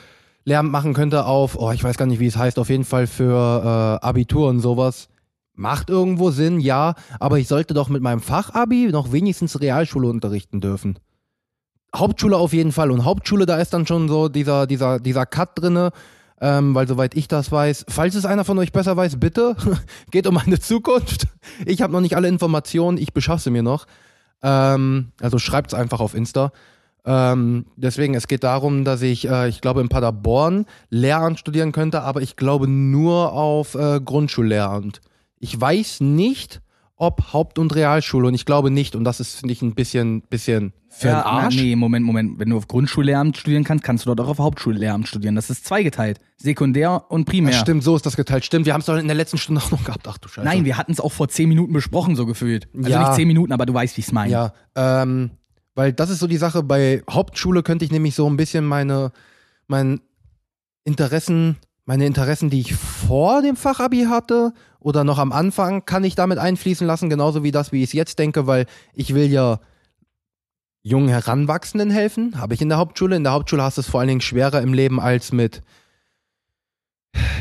Lehramt machen könnte auf, oh, ich weiß gar nicht, wie es heißt, auf jeden Fall für äh, Abitur und sowas. Macht irgendwo Sinn, ja, aber ich sollte doch mit meinem Fachabi noch wenigstens Realschule unterrichten dürfen. Hauptschule auf jeden Fall. Und Hauptschule, da ist dann schon so dieser, dieser, dieser Cut drinne, ähm, weil soweit ich das weiß, falls es einer von euch besser weiß, bitte, geht um meine Zukunft. Ich habe noch nicht alle Informationen, ich beschaffe mir noch. Ähm, also schreibt's einfach auf Insta. Ähm, deswegen, es geht darum, dass ich, äh, ich glaube, in Paderborn Lehramt studieren könnte, aber ich glaube nur auf äh, Grundschullehramt. Ich weiß nicht, ob Haupt- und Realschule und ich glaube nicht. Und das ist, finde ich, ein bisschen, bisschen für Ja, Arsch. Na, nee, Moment, Moment. Wenn du auf Grundschullehramt studieren kannst, kannst du dort auch auf Hauptschullehramt studieren. Das ist zweigeteilt. Sekundär und primär. Ja. Stimmt, so ist das geteilt. Stimmt, wir haben es doch in der letzten Stunde auch noch gehabt. Ach du Scheiße. Nein, wir hatten es auch vor zehn Minuten besprochen, so gefühlt. Also Ja. nicht zehn Minuten, aber du weißt, wie ich es meine. Ja, ähm, weil das ist so die Sache. Bei Hauptschule könnte ich nämlich so ein bisschen meine, mein Interessen, meine Interessen, die ich vor dem Fachabi hatte oder noch am Anfang, kann ich damit einfließen lassen, genauso wie das, wie ich es jetzt denke, weil ich will ja jungen Heranwachsenden helfen. Habe ich in der Hauptschule. In der Hauptschule hast du es vor allen Dingen schwerer im Leben als mit,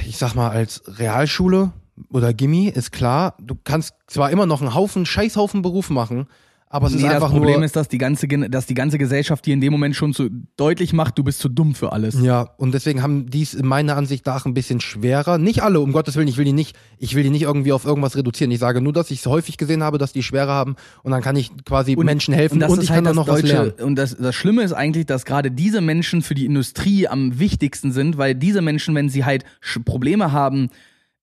ich sag mal, als Realschule oder Gimmi, ist klar. Du kannst zwar immer noch einen Haufen, Scheißhaufen Beruf machen, aber es Nee, ist das einfach Problem nur. ist, dass die, ganze, dass die ganze Gesellschaft dir in dem Moment schon zu deutlich macht, du bist zu dumm für alles. Ja, und deswegen haben die es in meiner Ansicht nach ein bisschen schwerer. Nicht alle, um Gottes Willen, ich will die nicht, ich will die nicht irgendwie auf irgendwas reduzieren. Ich sage nur, dass ich es häufig gesehen habe, dass die schwerer haben und dann kann ich quasi Menschen helfen und, das ist ich halt kann dann das noch was Deutsche- lernen. Und das, das Schlimme ist eigentlich, dass gerade diese Menschen für die Industrie am wichtigsten sind, weil diese Menschen, wenn sie halt Probleme haben,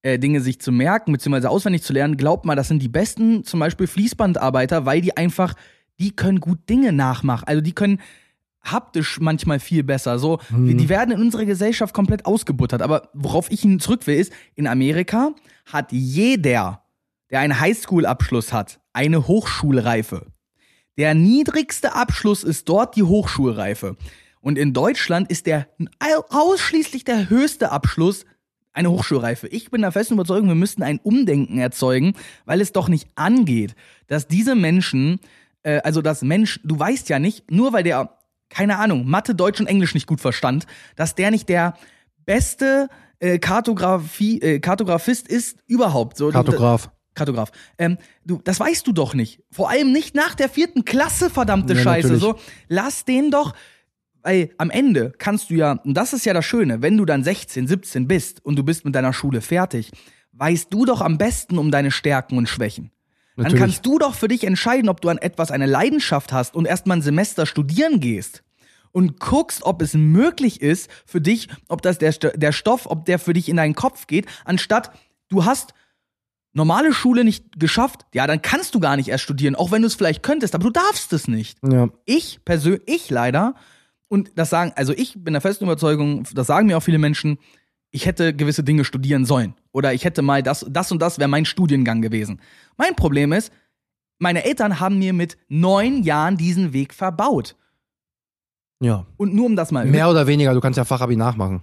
äh, Dinge sich zu merken, beziehungsweise auswendig zu lernen, glaubt mal, das sind die besten, zum Beispiel Fließbandarbeiter, weil die einfach, die können gut Dinge nachmachen. Also die können haptisch manchmal viel besser. So, Mhm. die werden in unserer Gesellschaft komplett ausgebuttert. Aber worauf ich hin zurück will, ist, in Amerika hat jeder, der einen Highschool-Abschluss hat, eine Hochschulreife. Der niedrigste Abschluss ist dort die Hochschulreife. Und in Deutschland ist der ausschließlich der höchste Abschluss eine Hochschulreife. Ich bin der festen Überzeugung, wir müssten ein Umdenken erzeugen, weil es doch nicht angeht, dass diese Menschen, äh, also das Mensch, du weißt ja nicht, nur weil der, keine Ahnung, Mathe, Deutsch und Englisch nicht gut verstand, dass der nicht der beste äh, Kartografie, äh, Kartografist ist überhaupt. So, Kartograf. Kartograf. Ähm, du, das weißt du doch nicht. Vor allem nicht nach der vierten Klasse, verdammte Ja, Scheiße. natürlich. So, lass den doch. Weil am Ende kannst du ja, und das ist ja das Schöne, wenn du dann 16, 17 bist und du bist mit deiner Schule fertig, weißt du doch am besten um deine Stärken und Schwächen. Dann Natürlich. kannst du doch für dich entscheiden, ob du an etwas eine Leidenschaft hast und erstmal ein Semester studieren gehst und guckst, ob es möglich ist für dich, ob das der, der Stoff, ob der für dich in deinen Kopf geht, anstatt du hast normale Schule nicht geschafft, ja, dann kannst du gar nicht erst studieren, auch wenn du es vielleicht könntest, aber du darfst es nicht. Ja. Ich persönlich, ich leider, und das sagen, also ich bin der festen Überzeugung, das sagen mir auch viele Menschen, ich hätte gewisse Dinge studieren sollen. Oder ich hätte mal das, das und das wäre mein Studiengang gewesen. Mein Problem ist, meine Eltern haben mir mit neun Jahren diesen Weg verbaut. Ja. Und nur um das mal. Mehr oder weniger, du kannst ja Fachabi nachmachen.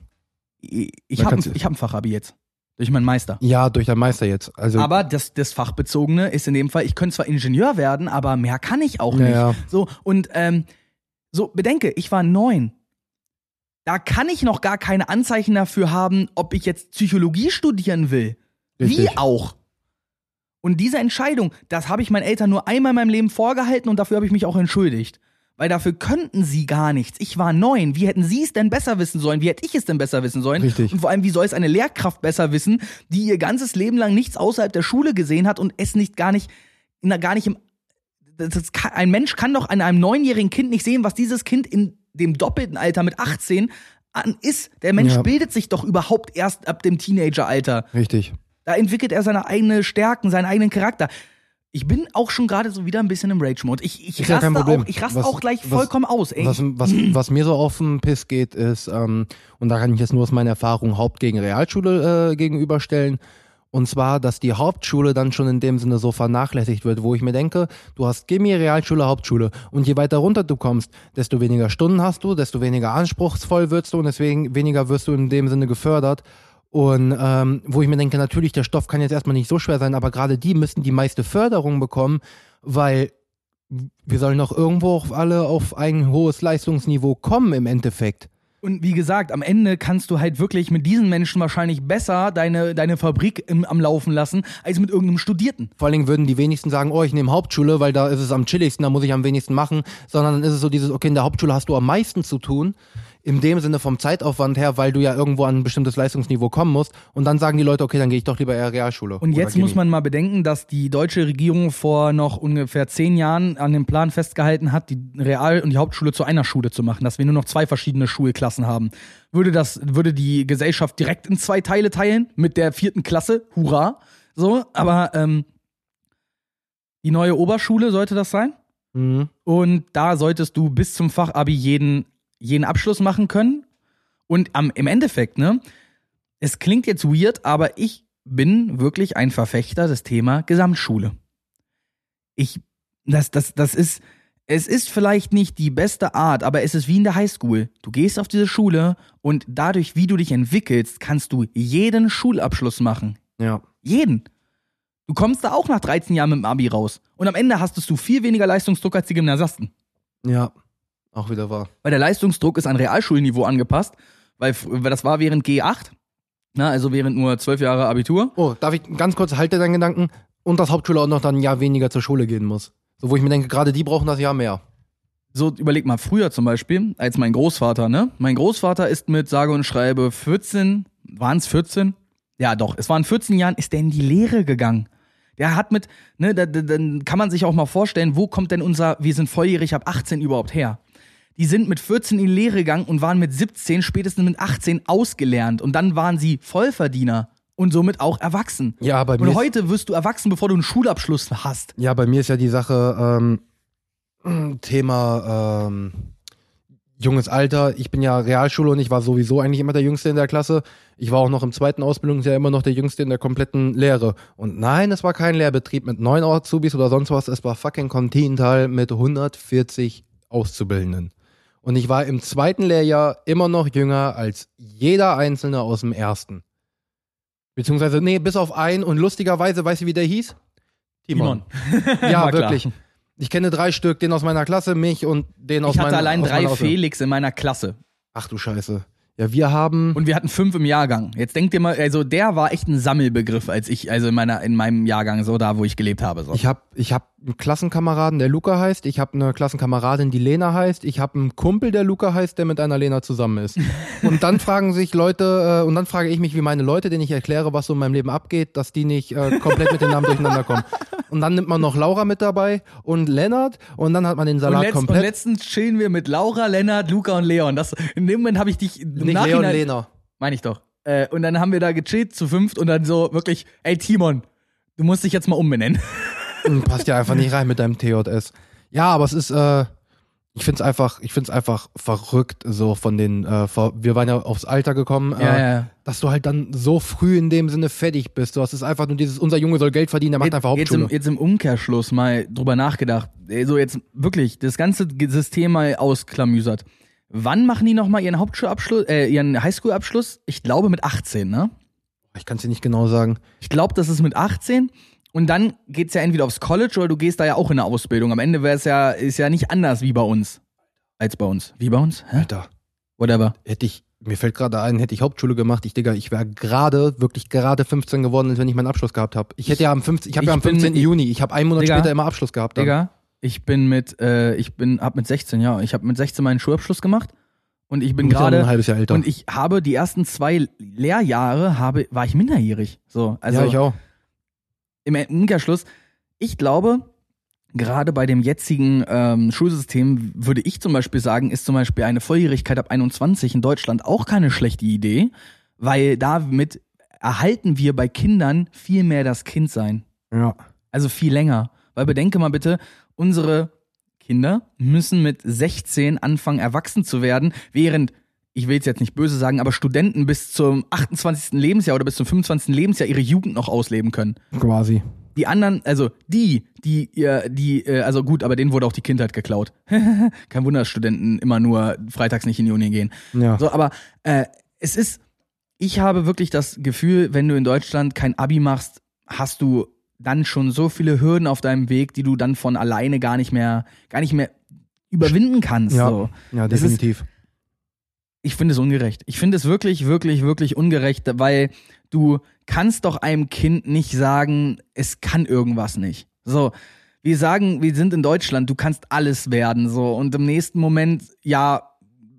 ich habe ich hab ein Fachabi jetzt. Durch meinen Meister. Ja, durch deinen Meister jetzt. Also, Aber das, das Fachbezogene ist in dem Fall, ich könnte zwar Ingenieur werden, aber mehr kann ich auch nicht. Ja, ja. So, und ähm, so, bedenke, ich war neun. Da kann ich noch gar keine Anzeichen dafür haben, ob ich jetzt Psychologie studieren will. Wie Richtig. auch. Und diese Entscheidung, das habe ich meinen Eltern nur einmal in meinem Leben vorgehalten und dafür habe ich mich auch entschuldigt. Weil dafür könnten sie gar nichts. Ich war neun. Wie hätten sie es denn besser wissen sollen? Wie hätte ich es denn besser wissen sollen? Richtig. Und vor allem, wie soll es eine Lehrkraft besser wissen, die ihr ganzes Leben lang nichts außerhalb der Schule gesehen hat und es nicht gar nicht, gar nicht im. Kann- ein Mensch kann doch an einem neunjährigen Kind nicht sehen, was dieses Kind in dem doppelten Alter mit 18 an ist. Der Mensch Ja. bildet sich doch überhaupt erst ab dem Teenageralter. richtig. Da entwickelt er seine eigenen Stärken, seinen eigenen Charakter. Ich bin auch schon gerade so wieder ein bisschen im Rage-Mode. Ich, ich ja raste, auch, ich raste Was- auch gleich was- vollkommen aus, ey. Was, was, was mir so auf den Piss geht, ist, ähm, und da kann ich jetzt nur aus meiner Erfahrung Haupt- gegen Realschule äh, gegenüberstellen, und zwar, dass die Hauptschule dann schon in dem Sinne so vernachlässigt wird, wo ich mir denke, du hast Gimmi, Realschule, Hauptschule. Und je weiter runter du kommst, desto weniger Stunden hast du, desto weniger anspruchsvoll wirst du und deswegen weniger wirst du in dem Sinne gefördert. Und ähm, wo ich mir denke, natürlich, der Stoff kann jetzt erstmal nicht so schwer sein, aber gerade die müssten die meiste Förderung bekommen, weil wir sollen doch irgendwo auch alle auf ein hohes Leistungsniveau kommen im Endeffekt. Und wie gesagt, am Ende kannst du halt wirklich mit diesen Menschen wahrscheinlich besser deine, deine Fabrik im, am Laufen lassen, als mit irgendeinem Studierten. Vor allen Dingen würden die wenigsten sagen, oh, ich nehme Hauptschule, weil da ist es am chilligsten, da muss ich am wenigsten machen, sondern dann ist es so dieses, okay, in der Hauptschule hast du am meisten zu tun, in dem Sinne vom Zeitaufwand her, weil du ja irgendwo an ein bestimmtes Leistungsniveau kommen musst und dann sagen die Leute, okay, dann gehe ich doch lieber eher Realschule. Und jetzt muss man mal bedenken, dass die deutsche Regierung vor noch ungefähr zehn Jahren an dem Plan festgehalten hat, die Real- und die Hauptschule zu einer Schule zu machen, dass wir nur noch zwei verschiedene Schulklassen haben. Würde das, würde die Gesellschaft direkt in zwei Teile teilen mit der vierten Klasse, hurra. So, aber ähm, die neue Oberschule sollte das sein. Mhm. Und da solltest du bis zum Fachabi jeden, jeden Abschluss machen können. Und am, im Endeffekt, ne, es klingt jetzt weird, aber ich bin wirklich ein Verfechter des Thema Gesamtschule. Ich, das, das, das ist, es ist vielleicht nicht die beste Art, aber es ist wie in der Highschool. Du gehst auf diese Schule und dadurch, wie du dich entwickelst, kannst du jeden Schulabschluss machen. Ja. Jeden. Du kommst da auch nach 13 Jahren mit dem Abi raus. Und am Ende hast du viel weniger Leistungsdruck als die Gymnasiasten. Ja. Auch wieder wahr. Weil der Leistungsdruck ist an Realschulniveau angepasst, weil, weil das war während G8, na, also während nur zwölf Jahre Abitur. Oh, darf ich ganz kurz, halte deinen Gedanken, und dass Hauptschule auch noch dann ein Jahr weniger zur Schule gehen muss. So, wo ich mir denke, gerade die brauchen das Jahr mehr. So, überleg mal, früher zum Beispiel, als mein Großvater, ne? Mein Großvater ist mit sage und schreibe 14, waren es 14? Ja, doch, es waren 14 Jahren, ist der in die Lehre gegangen. Der hat mit, ne, da, da, dann kann man sich auch mal vorstellen, wo kommt denn unser, wir sind volljährig ab 18 überhaupt her? Die sind mit 14 in die Lehre gegangen und waren mit 17, spätestens mit 18 ausgelernt. Und dann waren sie Vollverdiener und somit auch erwachsen. Ja, bei mir Und heute wirst du erwachsen, bevor du einen Schulabschluss hast. Ja, bei mir ist ja die Sache ähm, Thema ähm, junges Alter. Ich bin ja Realschule und ich war sowieso eigentlich immer der Jüngste in der Klasse. Ich war auch noch im zweiten Ausbildungsjahr immer noch der Jüngste in der kompletten Lehre. Und nein, es war kein Lehrbetrieb mit neun Azubis oder sonst was. Es war fucking Continental mit 140 Auszubildenden. Und ich war im zweiten Lehrjahr immer noch jünger als jeder Einzelne aus dem ersten. Beziehungsweise, nee, bis auf einen. Und lustigerweise, weißt du, wie der hieß? Timon. Ja, War klar. wirklich. Ich kenne drei Stück, den aus meiner Klasse, mich und den aus Ich hatte meiner allein drei meiner. Felix in meiner Klasse. Ach du Scheiße. Ja, wir haben. Und wir hatten fünf im Jahrgang. Jetzt denkt ihr mal, also der war echt ein Sammelbegriff, als ich, also in meiner, in meinem Jahrgang, so da, wo ich gelebt habe. So. Ich hab, ich hab Klassenkameraden, der Luca heißt. Ich habe eine Klassenkameradin, die Lena heißt. Ich habe einen Kumpel, der Luca heißt, der mit einer Lena zusammen ist. Und dann fragen sich Leute, äh, und dann frage ich mich, wie meine Leute, denen ich erkläre, was so in meinem Leben abgeht, dass die nicht äh, komplett mit den Namen durcheinander kommen. Und dann nimmt man noch Laura mit dabei und Lennart und dann hat man den Und, Salat letzt, und komplett. letztens chillen wir mit Laura, Lennart, Luca und Leon. Das, in dem Moment habe ich dich im nicht Nachhinein, Leon Lena. Meine ich doch. Äh, und dann haben wir da gechillt zu fünft und dann so wirklich, ey Timon, du musst dich jetzt mal umbenennen. Hm, Passt ja einfach nicht rein mit deinem TJS. Ja, aber es ist, äh, ich find's einfach, ich find's einfach verrückt, so von den, äh, wir waren ja aufs Alter gekommen, äh, ja. dass du halt dann so früh in dem Sinne fertig bist. Du hast es einfach nur dieses, unser Junge soll Geld verdienen, der macht einfach jetzt, Hauptschule. im, jetzt im Umkehrschluss mal drüber nachgedacht. Ey, So jetzt wirklich das ganze System mal ausklamüsert. Wann machen die nochmal ihren Hauptschulabschluss, äh, ihren Highschool-Abschluss? Ich glaube mit 18, ne? ich kann es dir nicht genau sagen. Ich glaube, das ist mit 18. Und dann geht's ja entweder aufs College oder du gehst da ja auch in eine Ausbildung. Am Ende wäre es ja, ist ja nicht anders wie bei uns. Als bei uns. Wie bei uns? Hä? Alter, Whatever. hätte ich, mir fällt gerade ein, hätte ich Hauptschule gemacht, ich Digga, ich wäre gerade, wirklich gerade 15 geworden, als wenn ich meinen Abschluss gehabt habe. Ich hätte ja am 15, ich habe ja am bin- 15. ich- Juni, ich habe einen Monat Digga, später immer Abschluss gehabt. Dann. Digga, ich bin mit, äh, ich bin, hab mit 16, ja, ich habe mit 16 meinen Schulabschluss gemacht. Und ich bin gerade ein halbes Jahr älter. Und ich habe die ersten zwei Lehrjahre habe, war ich minderjährig. So, also ja, ich auch. Im Umkehrschluss, ich glaube, gerade bei dem jetzigen ähm, Schulsystem würde ich zum Beispiel sagen, ist zum Beispiel eine Volljährigkeit ab 21 in Deutschland auch keine schlechte Idee, weil damit erhalten wir bei Kindern viel mehr das Kindsein. Ja. Also viel länger. Weil bedenke mal bitte, unsere Kinder müssen mit 16 anfangen, erwachsen zu werden, während, ich will es jetzt nicht böse sagen, aber Studenten bis zum 28. Lebensjahr oder bis zum 25. Lebensjahr ihre Jugend noch ausleben können. Quasi. Die anderen, also die, die, ihr, die, äh, also gut, aber denen wurde auch die Kindheit geklaut. Kein Wunder, dass Studenten immer nur freitags nicht in die Uni gehen. Ja. So, aber äh, es ist, ich habe wirklich das Gefühl, wenn du in Deutschland kein Abi machst, hast du dann schon so viele Hürden auf deinem Weg, die du dann von alleine gar nicht mehr, gar nicht mehr überwinden kannst. Ja. So. Ja, definitiv. Ich finde es ungerecht. Ich finde es wirklich, wirklich, wirklich ungerecht, weil du kannst doch einem Kind nicht sagen, es kann irgendwas nicht. So, wir sagen, wir sind in Deutschland, du kannst alles werden, so, und im nächsten Moment, ja,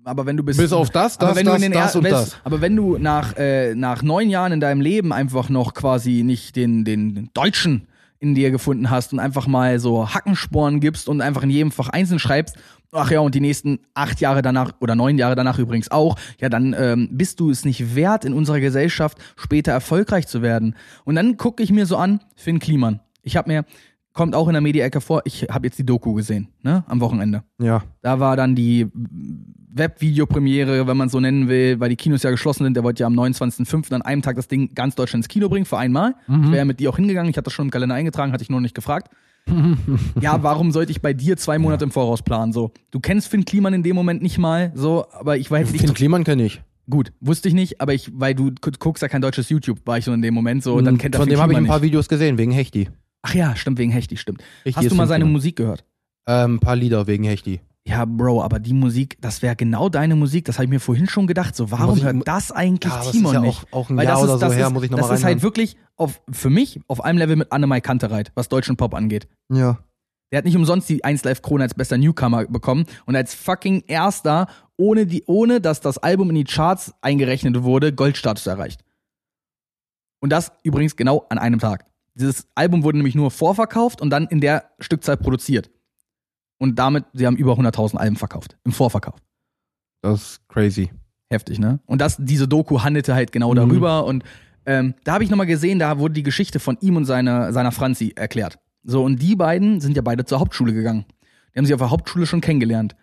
aber wenn du bist. Bis auf das, aber das, wenn das, den das und das. Aber wenn du nach, äh, nach neun Jahren in deinem Leben einfach noch quasi nicht den, den, den Deutschen in dir gefunden hast und einfach mal so Hackensporen gibst und einfach in jedem Fach einzeln schreibst, ach ja, und die nächsten acht Jahre danach oder neun Jahre danach übrigens auch, ja, dann ähm, bist du es nicht wert, in unserer Gesellschaft später erfolgreich zu werden. Und dann gucke ich mir so an, Finn Kliman. Ich habe mir, kommt auch in der Media-Ecke vor, ich habe jetzt die Doku gesehen, ne, am Wochenende. Ja. Da war dann die Webvideopremiere, wenn man so nennen will, weil die Kinos ja geschlossen sind. Der wollte ja am 29.05. an einem Tag das Ding ganz Deutschland ins Kino bringen, für einmal. Ich wäre mit dir auch hingegangen. Ich hatte das schon im Kalender eingetragen, hatte ich nur nicht gefragt. ja, warum sollte ich bei dir zwei Monate im Voraus planen? So, du kennst Finn Kliman in dem Moment nicht mal, so, aber ich weiß Finn nicht. Kliman kenne ich. Gut, wusste ich nicht, aber ich, weil du gu- guckst ja kein deutsches YouTube, war ich so in dem Moment so, dann kennt Hm, Von Finn dem habe ich ein paar nicht. Videos gesehen, wegen Hechti. Ach ja, stimmt, wegen Hechti, stimmt. Hechti Hast du mal Finn seine Kliman. Musik gehört? Ähm, ein paar Lieder wegen Hechti. Ja, Bro, aber die Musik, das wäre genau deine Musik. Das habe ich mir vorhin schon gedacht. So, warum ich- hört das eigentlich Ja, Timon ist ja nicht? auch, auch ein Weil Jahr das oder ist, so das her, ist, muss ich das nochmal ist halt wirklich auf, für mich auf einem Level mit Annemai Kantereit, was deutschen Pop angeht. Ja. Der hat nicht umsonst die 1 Live Krone als bester Newcomer bekommen und als fucking erster, ohne, die, ohne dass das Album in die Charts eingerechnet wurde, Goldstatus erreicht. Und das übrigens genau an einem Tag. Dieses Album wurde nämlich nur vorverkauft und dann in der Stückzahl produziert. Und damit, sie haben über 100.000 Alben verkauft. Im Vorverkauf. Das ist crazy. Heftig, ne? Und das, diese Doku handelte halt genau Mhm. darüber. Und ähm, da habe ich nochmal gesehen, da wurde die Geschichte von ihm und seiner, seiner Franzi erklärt. So, und die beiden sind ja beide zur Hauptschule gegangen. Die haben sich auf der Hauptschule schon kennengelernt.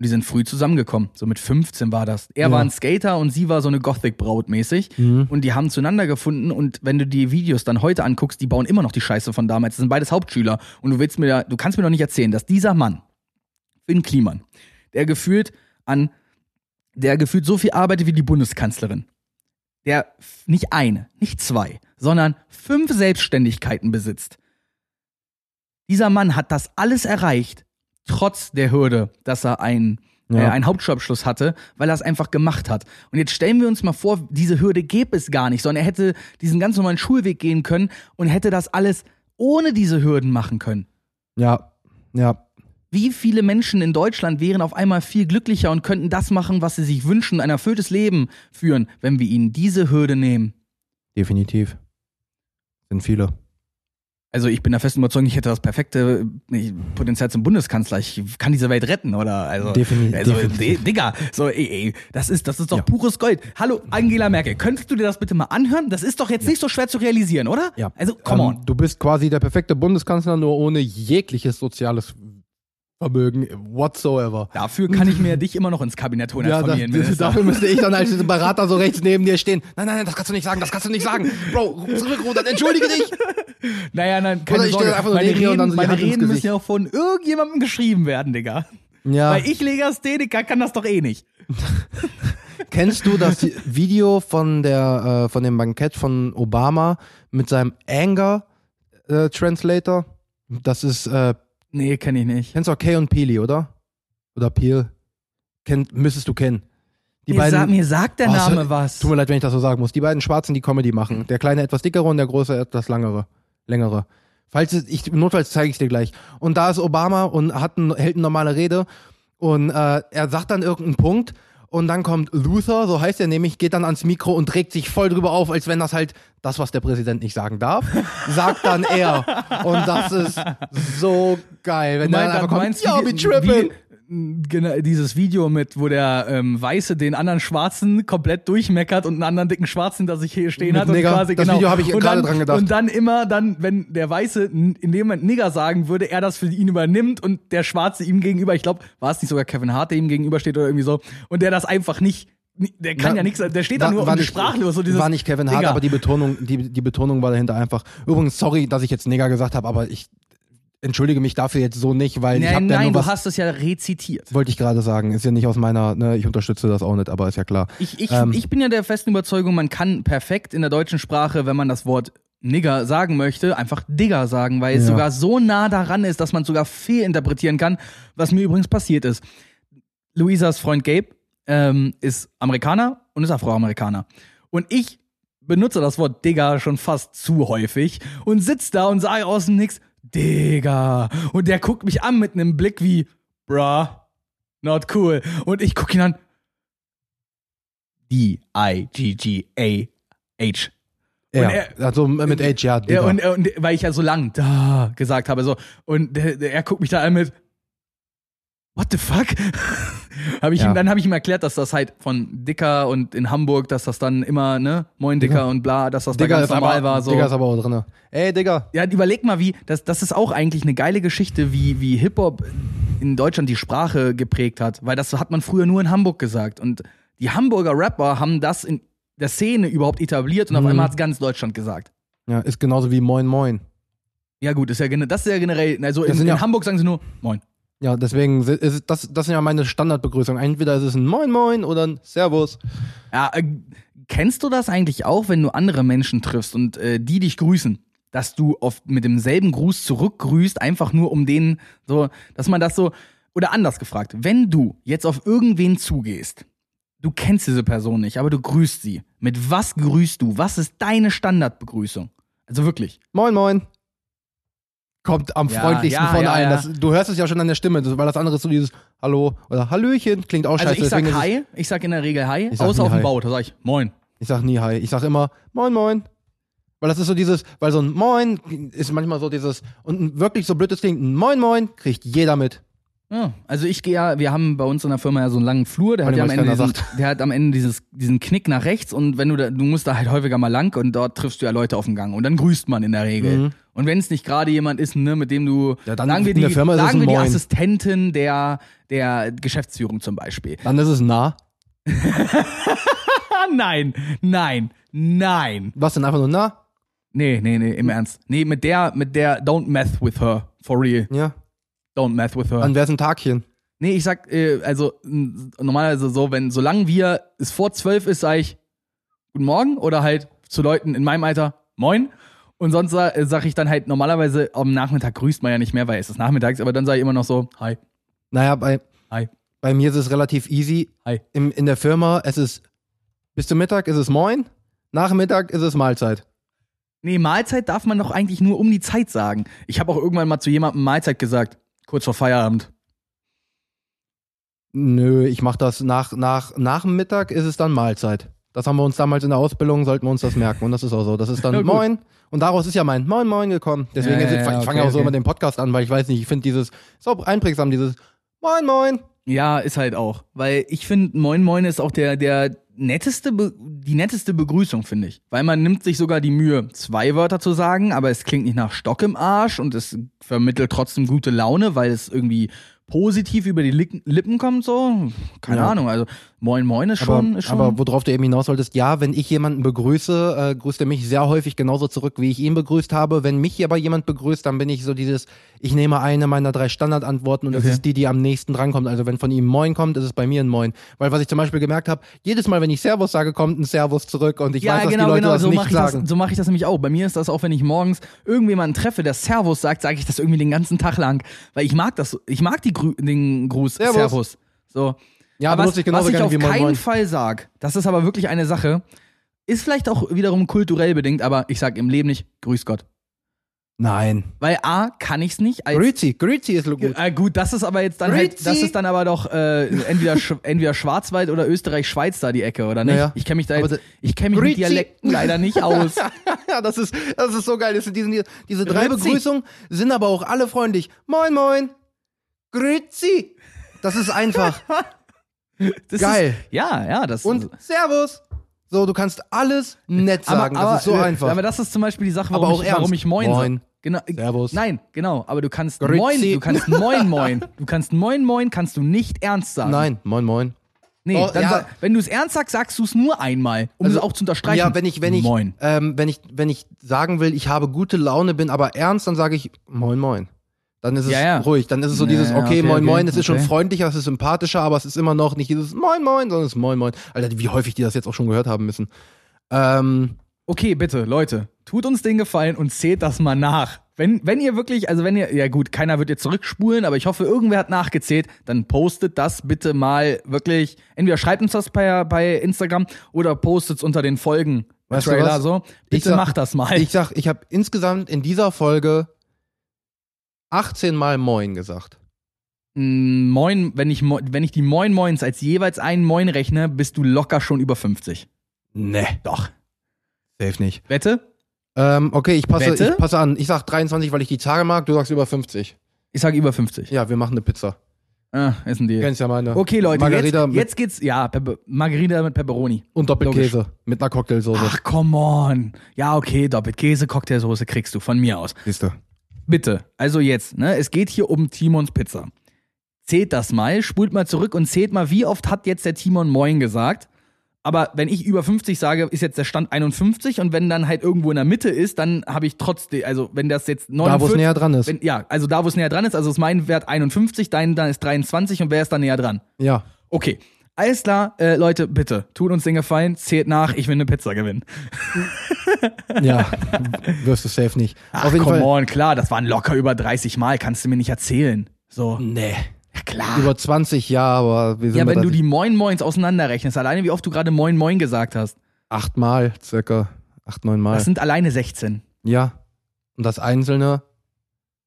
Und die sind früh zusammengekommen. So mit 15 war das. Er Ja. war ein Skater und sie war so eine Gothic-Braut mäßig. Mhm. Und die haben zueinander gefunden und wenn du die Videos dann heute anguckst, die bauen immer noch die Scheiße von damals. Das sind beides Hauptschüler. Und du willst mir, da- du kannst mir doch nicht erzählen, dass dieser Mann, Finn Kliman, der gefühlt an, der gefühlt so viel arbeitet wie die Bundeskanzlerin, der nicht eine, nicht zwei, sondern fünf Selbstständigkeiten besitzt. Dieser Mann hat das alles erreicht, trotz der Hürde, dass er ein Ja. äh, einen Hauptschulabschluss hatte, weil er es einfach gemacht hat. Und jetzt stellen wir uns mal vor, diese Hürde gäbe es gar nicht, sondern er hätte diesen ganz normalen Schulweg gehen können und hätte das alles ohne diese Hürden machen können. Ja, ja. Wie viele Menschen in Deutschland wären auf einmal viel glücklicher und könnten das machen, was sie sich wünschen, ein erfülltes Leben führen, wenn wir ihnen diese Hürde nehmen? Definitiv. Sind viele. Also ich bin der festen Überzeugung, ich hätte das perfekte äh, Potenzial zum Bundeskanzler. Ich kann diese Welt retten, oder? Also, Defini- also definitiv. Digga, so, ey, ey, das ist, das ist doch Ja. pures Gold. Hallo, Angela Merkel, könntest du dir das bitte mal anhören? Das ist doch jetzt nicht so schwer zu realisieren, oder? Ja. Also, come Ähm, on. Du bist quasi der perfekte Bundeskanzler, nur ohne jegliches soziales Vermögen whatsoever. Dafür kann ich mir dich immer noch ins Kabinett holen als Ja, Familienminister. dafür müsste ich dann als Berater so rechts neben dir stehen. Nein, nein, nein, das kannst du nicht sagen, das kannst du nicht sagen. Bro, zurückrudern, entschuldige dich. Naja, nein, keine Oder ich Sorge. einfach nur meine Reden, dann so meine Reden müssen ja auch von irgendjemandem geschrieben werden, Digga. Ja. Weil ich Legastheniker kann das doch eh nicht. Kennst du das Video von der äh, von dem Bankett von Obama mit seinem Anger äh, Translator? Das ist äh, Nee, kenn ich nicht. kennst du auch Kay und Peely, oder? Oder Peel? Kennt müsstest du kennen. Die mir, beiden sa mir sagt der Oh, Name so- was. Tut mir leid, wenn ich das so sagen muss. Die beiden Schwarzen, die Comedy machen. Der kleine etwas dickere und der große etwas langere, längere. Falls es- ich notfalls zeige ich dir gleich. Und da ist Obama und hat ein, hält eine normale Rede und äh, er sagt dann irgendeinen Punkt und dann kommt Luther, so heißt er nämlich, geht dann ans Mikro und regt sich voll drüber auf, als wenn das halt das, was der Präsident nicht sagen darf, sagt dann er. Und das ist so geil, wenn Du meinst, dann du kommt, meinst ja, wie- wie- dieses Video mit, wo der ähm, Weiße den anderen Schwarzen komplett durchmeckert und einen anderen dicken Schwarzen hinter sich hier stehen Mit hat und Nigger. quasi Das genau. Video habe ich und gerade dann, dran gedacht. Und dann immer dann, wenn der Weiße in dem Moment Nigger sagen würde, er das für ihn übernimmt und der Schwarze ihm gegenüber, ich glaube, war es nicht sogar Kevin Hart, der ihm gegenübersteht oder irgendwie so, und der das einfach nicht, der kann War- ja nichts, der steht da nur war und nicht- sprachlos. So dieses, war nicht Kevin Hart, Digga. aber die Betonung, die, die Betonung war dahinter einfach. Übrigens, sorry, dass ich jetzt Neger gesagt habe, aber ich entschuldige mich dafür jetzt so nicht, weil ich Nein, habe da nein, nur du was, hast es ja rezitiert. wollte ich gerade sagen, ist ja nicht aus meiner, ne, ich unterstütze das auch nicht, aber ist ja klar. Ich, ich, Ähm. ich bin ja der festen Überzeugung, man kann perfekt in der deutschen Sprache, wenn man das Wort Nigger sagen möchte, einfach Digger sagen, weil es Ja. sogar so nah daran ist, dass man es sogar fehlinterpretieren kann, was mir übrigens passiert ist. Luisas Freund Gabe ähm, ist Amerikaner und ist Afroamerikaner. Und ich benutze das Wort Digger schon fast zu häufig und sitz da und sage aus dem Nix, Digger. Und der guckt mich an mit einem Blick wie, bruh, not cool. Und ich gucke ihn an, D-I-G-G-A-H. Ja, er- also mit Age, ja, Ja, Digga. und, und weil ich ja so lang da gesagt habe, so, und der, der, er guckt mich da an mit, what the fuck? hab ich Ja. ihm, dann habe ich ihm erklärt, dass das halt von Dicker und in Hamburg, dass das dann immer, ne, Moin Dicker und bla, dass das da Digga ganz normal aber, war. So. Digga ist aber auch drin. Ey, Digga. Ja, überleg mal, wie, das, das ist auch eigentlich eine geile Geschichte, wie, wie Hip-Hop in Deutschland die Sprache geprägt hat, weil das hat man früher nur in Hamburg gesagt. Und die Hamburger Rapper haben das in der Szene überhaupt etabliert und auf Mhm. einmal hat ganz Deutschland gesagt. Ja, ist genauso wie Moin Moin. Ja, gut, ist ja, das ist ja generell, also in, sind in ja- Hamburg sagen sie nur Moin. Ja, deswegen ist das, das sind ja meine Standardbegrüßungen. Entweder ist es ein Moin Moin oder ein Servus. Ja, äh, kennst du das eigentlich auch, wenn du andere Menschen triffst und äh, die dich grüßen? Dass du oft mit demselben Gruß zurückgrüßt, einfach nur um denen so, dass man das so, oder anders gefragt, wenn du jetzt auf irgendwen zugehst, du kennst diese Person nicht, aber du grüßt sie. Mit was grüßt du? Was ist deine Standardbegrüßung? Also wirklich. Moin Moin. Kommt am Ja, freundlichsten ja, von ja, allen. Das, du hörst es ja schon an der Stimme, weil das andere ist so dieses Hallo oder Hallöchen, klingt auch Also scheiße. ich sag deswegen Hi, ich sag in der Regel Hi, außer auf dem. Bau, da sag ich Moin. Ich sag nie Hi. Ich sag immer Moin Moin. Weil das ist so dieses, weil so ein Moin ist manchmal so dieses, und ein wirklich so blödes klingt, ein Moin Moin kriegt jeder mit. Ja, also ich gehe ja, wir haben bei uns in der Firma ja so einen langen Flur, der hat ja am Ende, diesen, der hat am Ende dieses, diesen Knick nach rechts und wenn du da, du musst da halt häufiger mal lang und dort triffst du ja Leute auf dem Gang und dann grüßt man in der Regel. Mhm. Und wenn es nicht gerade jemand ist, ne, mit dem du, Ja, dann sagen wir die, der Firma sagen wir die Moin. Assistentin der, der Geschäftsführung zum Beispiel. Dann ist es nah. Ah, nein, nein, nein. Was denn einfach nur nah? Nee, nee, nee, im Ernst. Nee, mit der, mit der, don't meth with her. For real. Ja. Don't meth with her. Dann wär's ein Tagchen. Nee, ich sag, äh, also normalerweise so, wenn, solange wir es vor zwölf ist, sag ich Guten Morgen oder halt zu Leuten in meinem Alter Moin. Und sonst sa- äh, sag ich dann halt normalerweise am Nachmittag grüßt man ja nicht mehr, weil es ist nachmittags, aber dann sage ich immer noch so Hi. Naja, bei, Hi. bei mir ist es relativ easy. Hi. Im, in der Firma, es ist bis zum Mittag ist es Moin, Nachmittag ist es Mahlzeit. Nee, Mahlzeit darf man doch eigentlich nur um die Zeit sagen. Ich habe auch irgendwann mal zu jemandem Mahlzeit gesagt, kurz vor Feierabend. Nö, ich mach das nach, nach, nach dem Mittag ist es dann Mahlzeit. Das haben wir uns damals in der Ausbildung, sollten wir uns das merken. Und das ist auch so. Das ist dann Ja. Moin. Und daraus ist ja mein Moin Moin gekommen. Deswegen, Ja, ja, ich fange okay, auch so okay. immer den Podcast an, weil ich weiß nicht, ich finde dieses, so einprägsam, dieses Moin Moin. Ja, ist halt auch. Weil ich finde, Moin Moin ist auch der, der netteste, die netteste Begrüßung, finde ich. Weil man nimmt sich sogar die Mühe, zwei Wörter zu sagen, aber es klingt nicht nach Stock im Arsch und es vermittelt trotzdem gute Laune, weil es irgendwie positiv über die Lippen kommt, so. Keine Ja. Ahnung, also Moin Moin ist schon, aber, ist schon. aber worauf du eben hinaus wolltest, ja, wenn ich jemanden begrüße, äh, grüßt er mich sehr häufig genauso zurück, wie ich ihn begrüßt habe. Wenn mich aber jemand begrüßt, dann bin ich so dieses, ich nehme eine meiner drei Standardantworten und das Okay. ist die, die am nächsten drankommt. Also wenn von ihm Moin kommt, ist es bei mir ein Moin. Weil was ich zum Beispiel gemerkt habe, jedes Mal, wenn ich Servus sage, kommt ein Servus zurück und ich weiß, dass die Leute das so nicht mache ich sagen. das, so mache ich das nämlich auch. Bei mir ist das auch, wenn ich morgens irgendjemanden treffe, der Servus sagt, sage ich das irgendwie den ganzen Tag lang, weil ich mag das, ich mag die Grü den Gruß Servus. Servus. So. Ja, aber was, ich genauso was ich auf keinen Moin. Fall sag, das ist aber wirklich eine Sache, ist vielleicht auch wiederum kulturell bedingt, aber ich sag im Leben nicht Grüß Gott. Nein. Weil A, kann ich's nicht. Als, Grüezi, Grüezi ist gut. äh, gut, das ist aber jetzt dann halt, Grüezi. das ist dann aber doch äh, entweder, Sch entweder Schwarzwald oder Österreich-Schweiz da die Ecke, oder nicht? Naja. Ich kenne mich da jetzt, ich kenne mich mit Grüezi. Dialekten leider nicht aus. Ja, das ist, das ist so geil. Das sind diese, diese drei Grüezi. Begrüßungen sind aber auch alle freundlich. Moin, moin. Grüezi. Das ist einfach. Das Geil. Ist, ja, ja, das Und Servus. So, du kannst alles nett sagen. das ist so äh, einfach. Aber das ist zum Beispiel die Sache, Aber warum, ich, warum ich Moin, Moin. sag. Genau, äh, Servus. Nein, genau. Aber du kannst Grüezi. Moin, du kannst Moin Moin. Du kannst Moin Moin, kannst du nicht ernst sagen. Nein, moin, moin. Nee, Oh, dann ja. wenn du es ernst sagst, sagst du es nur einmal, um Also, es auch zu unterstreichen. Ja, wenn ich, wenn ich, Moin. Ähm, wenn ich, wenn ich sagen will, ich habe gute Laune, bin aber ernst, dann sage ich moin, moin. Dann ist es Ja, ja. ruhig. Dann ist es so dieses, okay, okay, moin, okay, moin, es ist schon okay. freundlicher, es ist sympathischer, aber es ist immer noch nicht dieses moin, moin, sondern es ist moin, moin. Alter, wie häufig die das jetzt auch schon gehört haben müssen. Ähm, Okay, bitte, Leute, tut uns den Gefallen und zählt das mal nach. Wenn, wenn ihr wirklich, also wenn ihr, ja gut, keiner wird jetzt zurückspulen, aber ich hoffe, irgendwer hat nachgezählt, dann postet das bitte mal wirklich, entweder schreibt uns das bei, bei Instagram oder postet es unter den Folgen. Weißt Trailer so. Ich Bitte sag- macht das mal. ich sag, ich habe insgesamt in dieser Folge 18 Mal moin gesagt. Mm, Moin, wenn ich, wenn ich die Moin Moins als jeweils einen Moin rechne, bist du locker schon über 50. Nee, Doch. safe nicht. Wette? Ähm, okay, ich passe, Wette? ich passe an. Ich sag 23, weil ich die Zahl mag, du sagst über 50. Ich sage über 50. Ja, wir machen eine Pizza. Ah, Du Deal. kennst ja meine. Okay, Leute, Margarita jetzt, jetzt geht's, ja, Pepe, Margarita mit Pepperoni. und Doppelkäse mit einer Cocktailsoße. Ach, come on. Ja, okay, doppelt Käse, Cocktailsoße kriegst du von mir aus. Siehst du. Bitte, also jetzt, ne, es geht hier um Timons Pizza. Zählt das mal, spult mal zurück und zählt mal, wie oft hat jetzt der Timon Moin gesagt. Aber wenn ich über 50 sage, ist jetzt der Stand 51 und wenn dann halt irgendwo in der Mitte ist, dann habe ich trotzdem, also wenn das jetzt 49, Da, wo es näher dran ist. wenn, ja, also da, wo es näher dran ist, also ist mein Wert 51, dein dann ist 23 und wer ist dann näher dran? ja. Okay. Alles klar, äh, Leute, bitte, tut uns den Gefallen, zählt nach, ich will eine Pizza gewinnen. Ja. Wirst du safe nicht. Ach, Auf jeden come Fall. on, klar, das waren locker über 30 Mal, kannst du mir nicht erzählen. So. Nee. Ja, klar. Über 20 ja, aber wir sind ja, wenn du 30 die Moin Moins auseinanderrechnest, alleine wie oft du gerade Moin Moin gesagt hast, achtmal, circa. Acht, neun Mal. das sind alleine 16. ja. Und das Einzelne,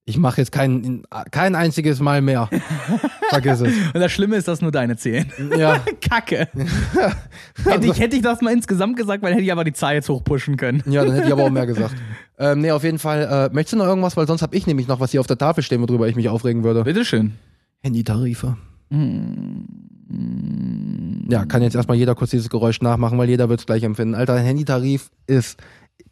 ich mache jetzt kein, kein einziges Mal mehr. Vergiss es. Und das Schlimme ist, dass nur deine zählen. Ja. Kacke. hätte, ich, hätte ich das mal insgesamt gesagt, weil hätte ich aber die Zahl jetzt hochpushen können. Ja, dann hätte ich aber auch mehr gesagt. Ähm, nee, auf jeden Fall. Äh, möchtest du noch irgendwas? Weil sonst habe ich nämlich noch was hier auf der Tafel stehen, worüber ich mich aufregen würde. Bitteschön. Handytarife. Ja, kann jetzt erstmal jeder kurz dieses Geräusch nachmachen, weil jeder wird es gleich empfinden. Alter, ein Handytarif ist,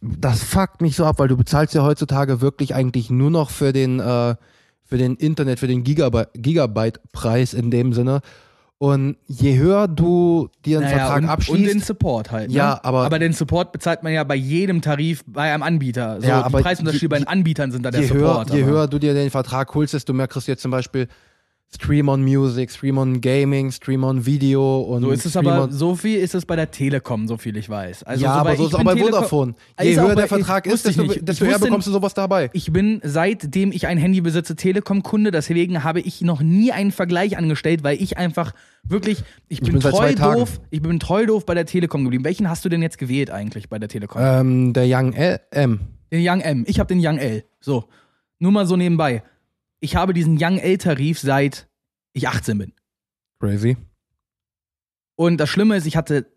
das fuckt mich so ab, weil du bezahlst ja heutzutage wirklich eigentlich nur noch für den, äh, für den Internet, für den Gigabyte- Gigabyte-Preis in dem Sinne. Und je höher du dir einen Vertrag und, und abschließt, den Support halt. Ne? Ja, aber- Aber den Support bezahlt man ja bei jedem Tarif bei einem Anbieter. So, Ja, aber die Preisunterschiede je- bei den Anbietern sind da der je, Support. höher, je höher du dir den Vertrag holst, desto mehr kriegst du jetzt zum Beispiel Stream on Music, Stream on Gaming, Stream on Video und So ist es Stream aber, so viel ist es bei der Telekom, so viel ich weiß. Also ja, aber soweit- so ich ist es auch bei Telekom- Vodafone. Je Ist auch höher der Vertrag ich- ist, ich desto, nicht. desto Ich eher bekommst du sowas dabei. Ich bin, seitdem ich ein Handy besitze, Telekom-Kunde, deswegen habe ich noch nie einen Vergleich angestellt, weil ich einfach wirklich, ich bin, bin treu doof, ich bin treu doof bei der Telekom geblieben. Welchen hast du denn jetzt gewählt eigentlich bei der Telekom? Ähm, der Young L M. Den Young M. Ich habe den Young L. So. Nur mal so nebenbei. Ich habe diesen Young L-Tarif seit ich 18 bin. Crazy. Und das Schlimme ist, ich hatte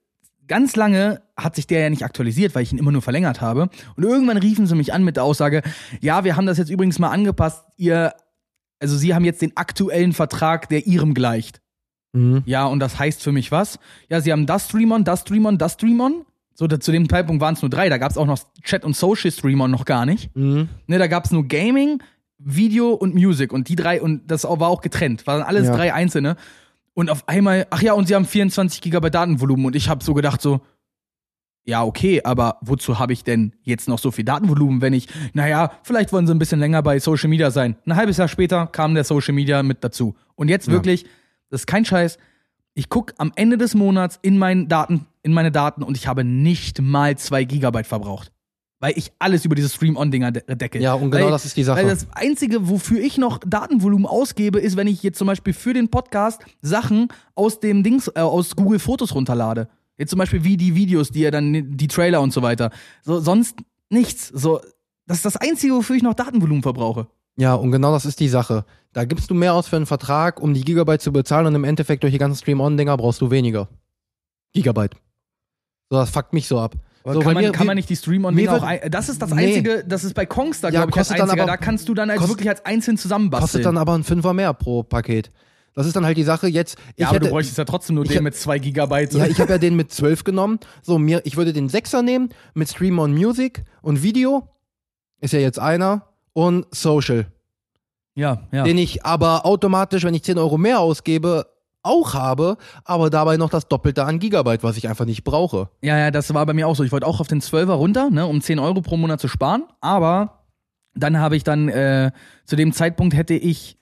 ganz lange hat sich der ja nicht aktualisiert, weil ich ihn immer nur verlängert habe. Und irgendwann riefen sie mich an mit der Aussage, ja, wir haben das jetzt übrigens mal angepasst. Ihr, also sie haben jetzt den aktuellen Vertrag, der ihrem gleicht. Mhm. Ja, und das heißt für mich was? Ja, sie haben das Streamon, das Streamon, das Streamon. So, da, zu dem Zeitpunkt waren es nur drei. Da gab es auch noch Chat und Social Streamon noch gar nicht. Mhm. Ne, da gab es nur Gaming, Video und Music. Und die drei, und das war auch getrennt. Waren alles Ja. drei einzelne. Und auf einmal, ach ja, und sie haben 24 Gigabyte Datenvolumen. Und ich habe so gedacht, so, ja, okay, aber wozu habe ich denn jetzt noch so viel Datenvolumen, wenn ich, naja, vielleicht wollen sie ein bisschen länger bei Social Media sein. Ein halbes Jahr später kam der Social Media mit dazu. Und jetzt Ja. wirklich, das ist kein Scheiß. Ich gucke am Ende des Monats in meinen Daten, in meine Daten und ich habe nicht mal zwei Gigabyte verbraucht. Weil ich alles über diese Stream-On-Dinger de decke. Ja, und genau weil, das ist die Sache. Weil das Einzige, wofür ich noch Datenvolumen ausgebe, ist, wenn ich jetzt zum Beispiel für den Podcast Sachen aus dem Dings, äh, aus Google Fotos runterlade. Jetzt zum Beispiel wie die Videos, die ja dann, die Trailer und so weiter. So, sonst nichts. So, das ist das Einzige, wofür ich noch Datenvolumen verbrauche. Ja, und genau das ist die Sache. Da gibst du mehr aus für einen Vertrag, um die Gigabyte zu bezahlen und im Endeffekt durch die ganzen Stream-On-Dinger brauchst du weniger. Gigabyte. So, das fuckt mich so ab. So, kann, man, mir- kann man nicht die stream on mir dinger wird- auch ein, Das ist das Nee. Einzige, das ist bei Kongstar, Ja, glaube ich, als kostet dann aber- da kannst du dann als kost- wirklich als einzeln zusammenbasteln. Kostet dann aber ein Fünfer mehr pro Paket. Das ist dann halt die Sache. Jetzt, ich ja, aber hätte, du bräuchtest ja trotzdem nur den hab- mit zwei Gigabyte. ja, ich habe ja den mit 12 genommen. So, mir, ich würde den 6er nehmen mit Stream on Music und Video. Ist ja jetzt einer. Und Social. ja, ja. Den ich aber automatisch, wenn ich 10 Euro mehr ausgebe, auch habe, aber dabei noch das Doppelte an Gigabyte, was ich einfach nicht brauche. Ja, ja, das war bei mir auch so. Ich wollte auch auf den 12er runter, ne, um 10 Euro pro Monat zu sparen. Aber dann habe ich dann, äh, zu dem Zeitpunkt hätte ich,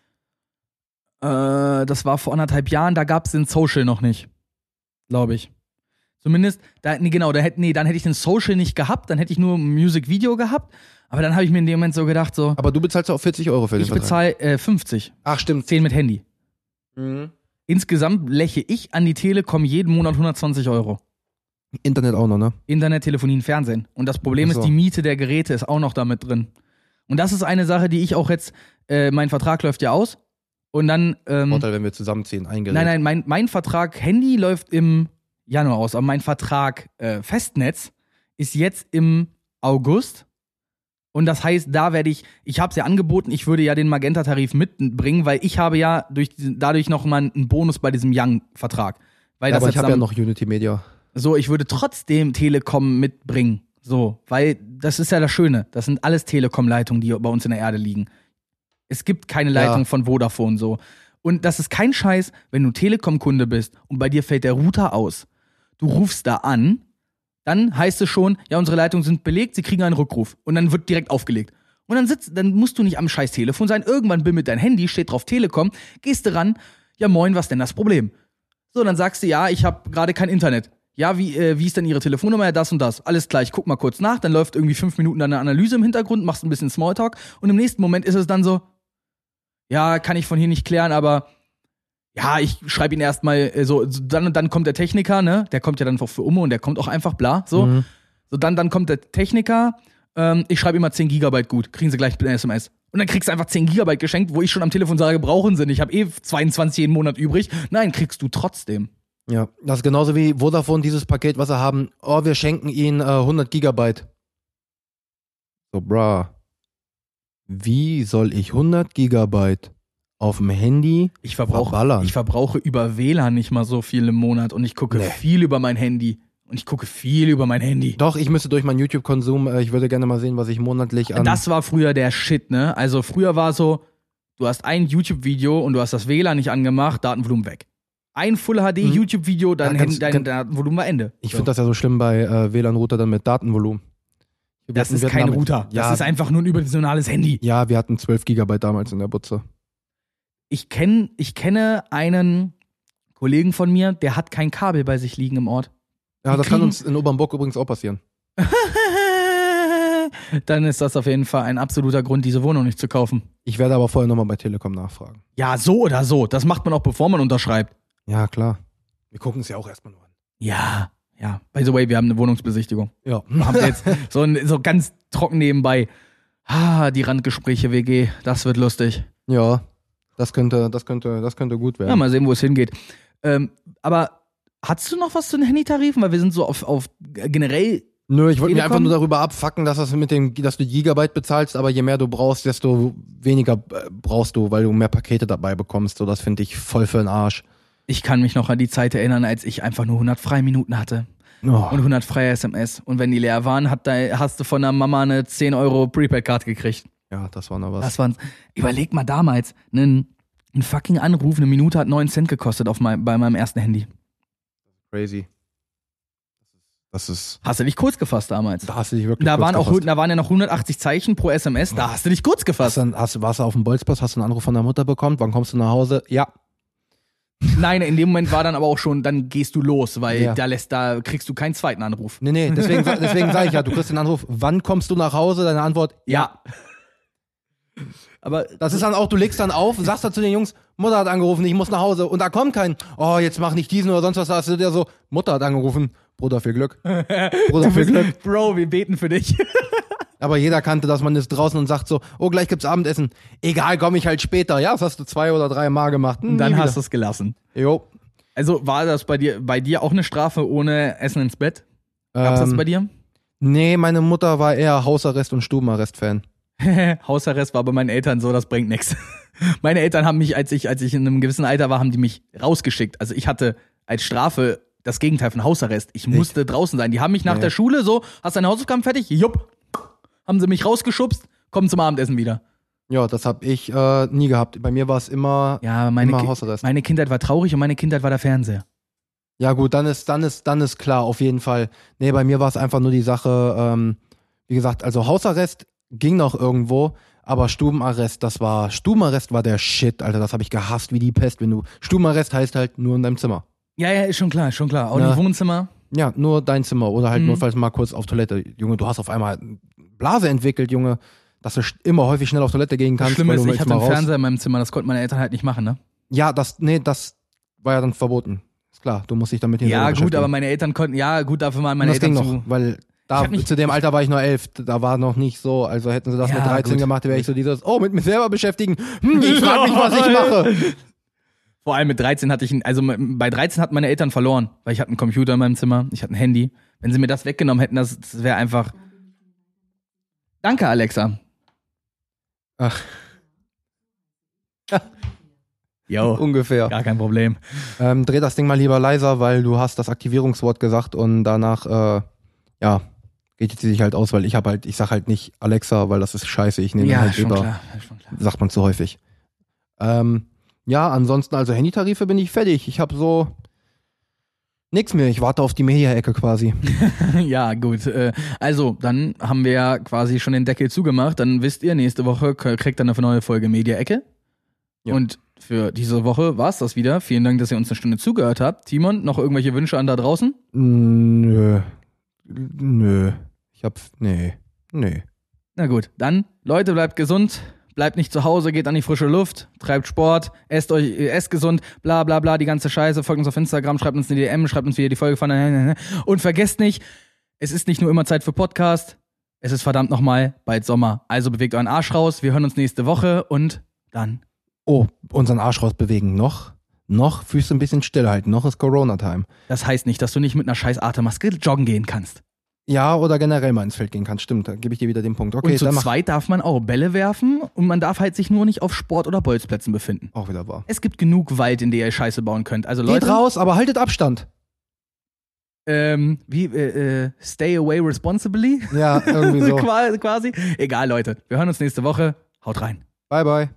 äh, das war vor anderthalb Jahren, da gab es den Social noch nicht. Glaube ich. Zumindest, da, nee, genau, da hätte, nee, dann hätte ich den Social nicht gehabt, dann hätte ich nur ein Music-Video gehabt. Aber dann habe ich mir in dem Moment so gedacht, so, Aber du bezahlst ja auch 40 Euro für den ich bezahle äh, 50, Ach, stimmt. 10 mit Handy. Mhm. Insgesamt läche ich an die Telekom jeden Monat 120 Euro. Internet auch noch, ne? Internet, Telefonie und Fernsehen. Und das Problem so. ist, die Miete der Geräte ist auch noch damit drin. Und das ist eine Sache, die ich auch jetzt, äh, mein Vertrag läuft ja aus. Und dann, ähm, Vorteil, wenn wir zusammenziehen, eingerät. nein, nein, mein, mein Vertrag Handy läuft im Januar aus, aber mein Vertrag äh, Festnetz ist jetzt im August. Und das heißt, da werde ich, ich habe es ja angeboten, ich würde ja den Magenta-Tarif mitbringen, weil ich habe ja durch, dadurch nochmal einen Bonus bei diesem Young-Vertrag. Weil Ja, das aber ich habe ja noch Unity Media. so, ich würde trotzdem Telekom mitbringen. So, weil das ist ja das Schöne. Das sind alles Telekom-Leitungen, die bei uns in der Erde liegen. Es gibt keine Leitung Ja. von Vodafone so. Und das ist kein Scheiß, wenn du Telekom-Kunde bist und bei dir fällt der Router aus. Du rufst da an, dann heißt es schon, ja, unsere Leitungen sind belegt, sie kriegen einen Rückruf. Und dann wird direkt aufgelegt. Und dann sitzt, dann musst du nicht am scheiß Telefon sein. Irgendwann bimmelt dein Handy, steht drauf Telekom, gehst du ran, ja moin, was denn das Problem? So, dann sagst du, ja, ich habe gerade kein Internet. Ja, wie, äh, wie ist denn Ihre Telefonnummer? Ja, das und das. Alles klar, ich guck mal kurz nach. Dann läuft irgendwie fünf Minuten deine Analyse im Hintergrund, machst ein bisschen Smalltalk und im nächsten Moment ist es dann so, ja, kann ich von hier nicht klären, aber ja, ich schreibe ihn erstmal äh, so, dann und dann kommt der Techniker, ne? Der kommt ja dann für Umme und der kommt auch einfach bla, so. Mhm. So, dann, dann kommt der Techniker, ähm, ich schreibe ihm mal 10 Gigabyte gut, kriegen sie gleich eine SMS. Und dann kriegst du einfach 10 Gigabyte geschenkt, wo ich schon am Telefon sage, brauchen sie nicht, ich habe eh 22 jeden Monat übrig. Nein, kriegst du trotzdem. Ja, das ist genauso wie Vodafone dieses Paket, was sie haben. Oh, wir schenken ihnen äh, 100 Gigabyte. So, bruh. Wie soll ich 100 Gigabyte auf dem Handy Ich verbrauche, verballern? ich verbrauche über WLAN nicht mal so viel im Monat und ich gucke Nee. viel über mein Handy. Und ich gucke viel über mein Handy. Doch, ich müsste durch meinen YouTube-Konsum, äh, ich würde gerne mal sehen, was ich monatlich an. Das war früher der Shit, ne? Also früher war so, du hast ein YouTube-Video und du hast das WLAN nicht angemacht, Datenvolumen weg. Ein Full HD Mhm. YouTube-Video, dein, Ja, ganz- Hand- dein ganz- Datenvolumen war Ende. ich So. finde das ja so schlimm bei äh, WLAN-Router dann mit Datenvolumen. Wir das hatten- ist kein damit- Router. Ja, Das ist einfach nur ein überdimensionales Handy. ja, wir hatten 12 Gigabyte damals in der Butze. Ich, kenn, ich kenne einen Kollegen von mir, der hat kein Kabel bei sich liegen im Ort. Ja, Die das kann uns in Obernburg übrigens auch passieren. Dann ist das auf jeden Fall ein absoluter Grund, diese Wohnung nicht zu kaufen. Ich werde aber vorher nochmal bei Telekom nachfragen. Ja, so oder so. Das macht man auch, bevor man unterschreibt. Ja, klar. Wir gucken es ja auch erstmal nur an. Ja, ja. By the way, wir haben eine Wohnungsbesichtigung. Ja. Haben wir jetzt so, ein, so ganz trocken nebenbei. Ah, die Randgespräche WG, das wird lustig. ja, das könnte, das könnte, das könnte gut werden. Ja, mal sehen, wo es hingeht. Ähm, aber hast du noch was zu den Handytarifen? Weil wir sind so auf, auf generell. Nö, ich wollte mich einfach nur darüber abfacken, dass das mit dem, dass du Gigabyte bezahlst, aber je mehr du brauchst, desto weniger äh, brauchst du, weil du mehr Pakete dabei bekommst. So, das finde ich voll für den Arsch. Ich kann mich noch an die Zeit erinnern, als ich einfach nur 100 freie Minuten hatte Oh. und 100 freie SMS. Und wenn die leer waren, hat hast du von der Mama eine 10 Euro Prepaid-Card gekriegt. Ja, das war noch was. Das waren, überleg mal damals, ein, ein fucking Anruf, eine Minute hat 9 Cent gekostet auf mein, bei meinem ersten Handy. crazy. Das ist, Hast du dich kurz gefasst damals? da hast du dich wirklich Da kurz waren, auch, gefasst. da waren ja noch 180 Zeichen pro SMS, da hast du dich kurz Hast gefasst. dann, hast, warst du auf dem Bolzplatz, hast du einen Anruf von der Mutter bekommen, wann kommst du nach Hause? Ja. Nein, in dem Moment war dann aber auch schon, dann gehst du los, weil Ja. da lässt, da kriegst du keinen zweiten Anruf. Nee, nee, deswegen, deswegen sage ich ja, du kriegst den Anruf, wann kommst du nach Hause? Deine Antwort, Ja. Aber Das ist dann auch, du legst dann auf, sagst dann zu den Jungs, Mutter hat angerufen, ich muss nach Hause. Und da kommt kein, oh, jetzt mach nicht diesen oder sonst was. Da hast du dir so, Mutter hat angerufen, Bruder, viel Glück. Bruder, viel Glück. Bro, wir beten für dich. Aber jeder kannte das, man ist draußen und sagt so, oh, gleich gibt's Abendessen. Egal, komm ich halt später. Ja, das hast du zwei oder drei Mal gemacht. Hm, Und dann hast du es gelassen. Jo. Also war das bei dir, bei dir auch eine Strafe ohne Essen ins Bett? Gab's das Ähm, bei dir? Nee, meine Mutter war eher Hausarrest- und Stubenarrest-Fan. Hausarrest war bei meinen Eltern so, das bringt nichts. Meine Eltern haben mich, als ich, als ich in einem gewissen Alter war, haben die mich rausgeschickt. Also ich hatte als Strafe das Gegenteil von Hausarrest. Ich musste draußen sein. Die haben mich nach Nee. der Schule so, hast deine Hausaufgaben fertig? Jupp. Haben sie mich rausgeschubst, kommen zum Abendessen wieder. Ja, das hab ich äh, nie gehabt. Bei mir war es immer, Ja, meine, immer Ki Hausarrest. meine Kindheit war traurig und meine Kindheit war der Fernseher. Ja, gut, dann ist, dann ist, dann ist klar, auf jeden Fall. Nee, bei mir war es einfach nur die Sache, ähm, wie gesagt, also Hausarrest ging noch irgendwo, aber Stubenarrest, das war, Stubenarrest war der Shit, Alter, das habe ich gehasst wie die Pest, wenn du, Stubenarrest heißt halt nur in deinem Zimmer. Ja, ja, ist schon klar, schon klar. Auch Ja. nicht Wohnzimmer. Ja, nur dein Zimmer oder halt Mhm. notfalls mal kurz auf Toilette. Junge, du hast auf einmal Blase entwickelt, Junge, dass du immer häufig schnell auf Toilette gehen Das kannst. Schlimme weil ist, ich hatte einen raus. Fernseher in meinem Zimmer, das konnten meine Eltern halt nicht machen, ne? Ja, das, nee, das war ja dann verboten. Ist klar, du musst dich damit hier Ja, gut, aber meine Eltern konnten, ja, gut, dafür waren meine das ging Eltern noch, zu. weil da, mich- zu dem Alter war ich nur elf, da war noch nicht so, also hätten sie das Ja, mit 13 gut. gemacht, wäre ich so dieses, oh, mit mir selber beschäftigen, hm, ich frage mich, was ich mache. Vor allem mit 13 hatte ich, also bei 13 hatten meine Eltern verloren, weil ich hatte einen Computer in meinem Zimmer, ich hatte ein Handy. Wenn sie mir das weggenommen hätten, das, das wäre einfach. Danke, Alexa. Ach. Jo, Ungefähr. gar kein Problem. Ähm, dreh das Ding mal lieber leiser, weil du hast das Aktivierungswort gesagt und danach, äh, ja, geht sie sich halt aus, weil ich habe halt, ich sag halt nicht Alexa, weil das ist scheiße, ich nehme Ja, halt schon lieber, klar, schon klar. sagt man zu häufig. Ähm, ja, ansonsten, also Handytarife bin ich fertig. Ich habe so nix mehr. Ich warte auf die Media-Ecke quasi. ja, gut. äh, Also, dann haben wir ja quasi schon den Deckel zugemacht. Dann wisst ihr, nächste Woche kriegt ihr eine neue Folge Media-Ecke. Ja. Und für diese Woche war's das wieder. Vielen Dank, dass ihr uns eine Stunde zugehört habt. Timon, noch irgendwelche Wünsche an da draußen? Nö. Nö. Ich hab. Nee. Nee. Na gut, dann, Leute, bleibt gesund. Bleibt nicht zu Hause, geht an die frische Luft, treibt Sport, esst euch, äh, esst gesund, bla bla bla, die ganze Scheiße. Folgt uns auf Instagram, schreibt uns eine DM, schreibt uns, wie ihr die Folge fandet. Und vergesst nicht, es ist nicht nur immer Zeit für Podcast, es ist verdammt nochmal bald Sommer. Also bewegt euren Arsch raus, wir hören uns nächste Woche und dann. Oh, unseren Arsch rausbewegen. Noch? Noch Füße ein bisschen stillhalten. Noch ist Corona-Time. Das heißt nicht, dass du nicht mit einer scheiß Atemmaske joggen gehen kannst. Ja, oder generell mal ins Feld gehen kannst. Stimmt, da gebe ich dir wieder den Punkt. Okay, und zu zweit darf man auch Bälle werfen und man darf halt sich nur nicht auf Sport- oder Bolzplätzen befinden. auch wieder wahr. Es gibt genug Wald, in der ihr Scheiße bauen könnt. Also Leute, Geht raus, aber haltet Abstand. ähm, wie, äh, äh, stay away responsibly? Ja, irgendwie so. Qua- Quasi. Egal, Leute. Wir hören uns nächste Woche. Haut rein. bye, bye.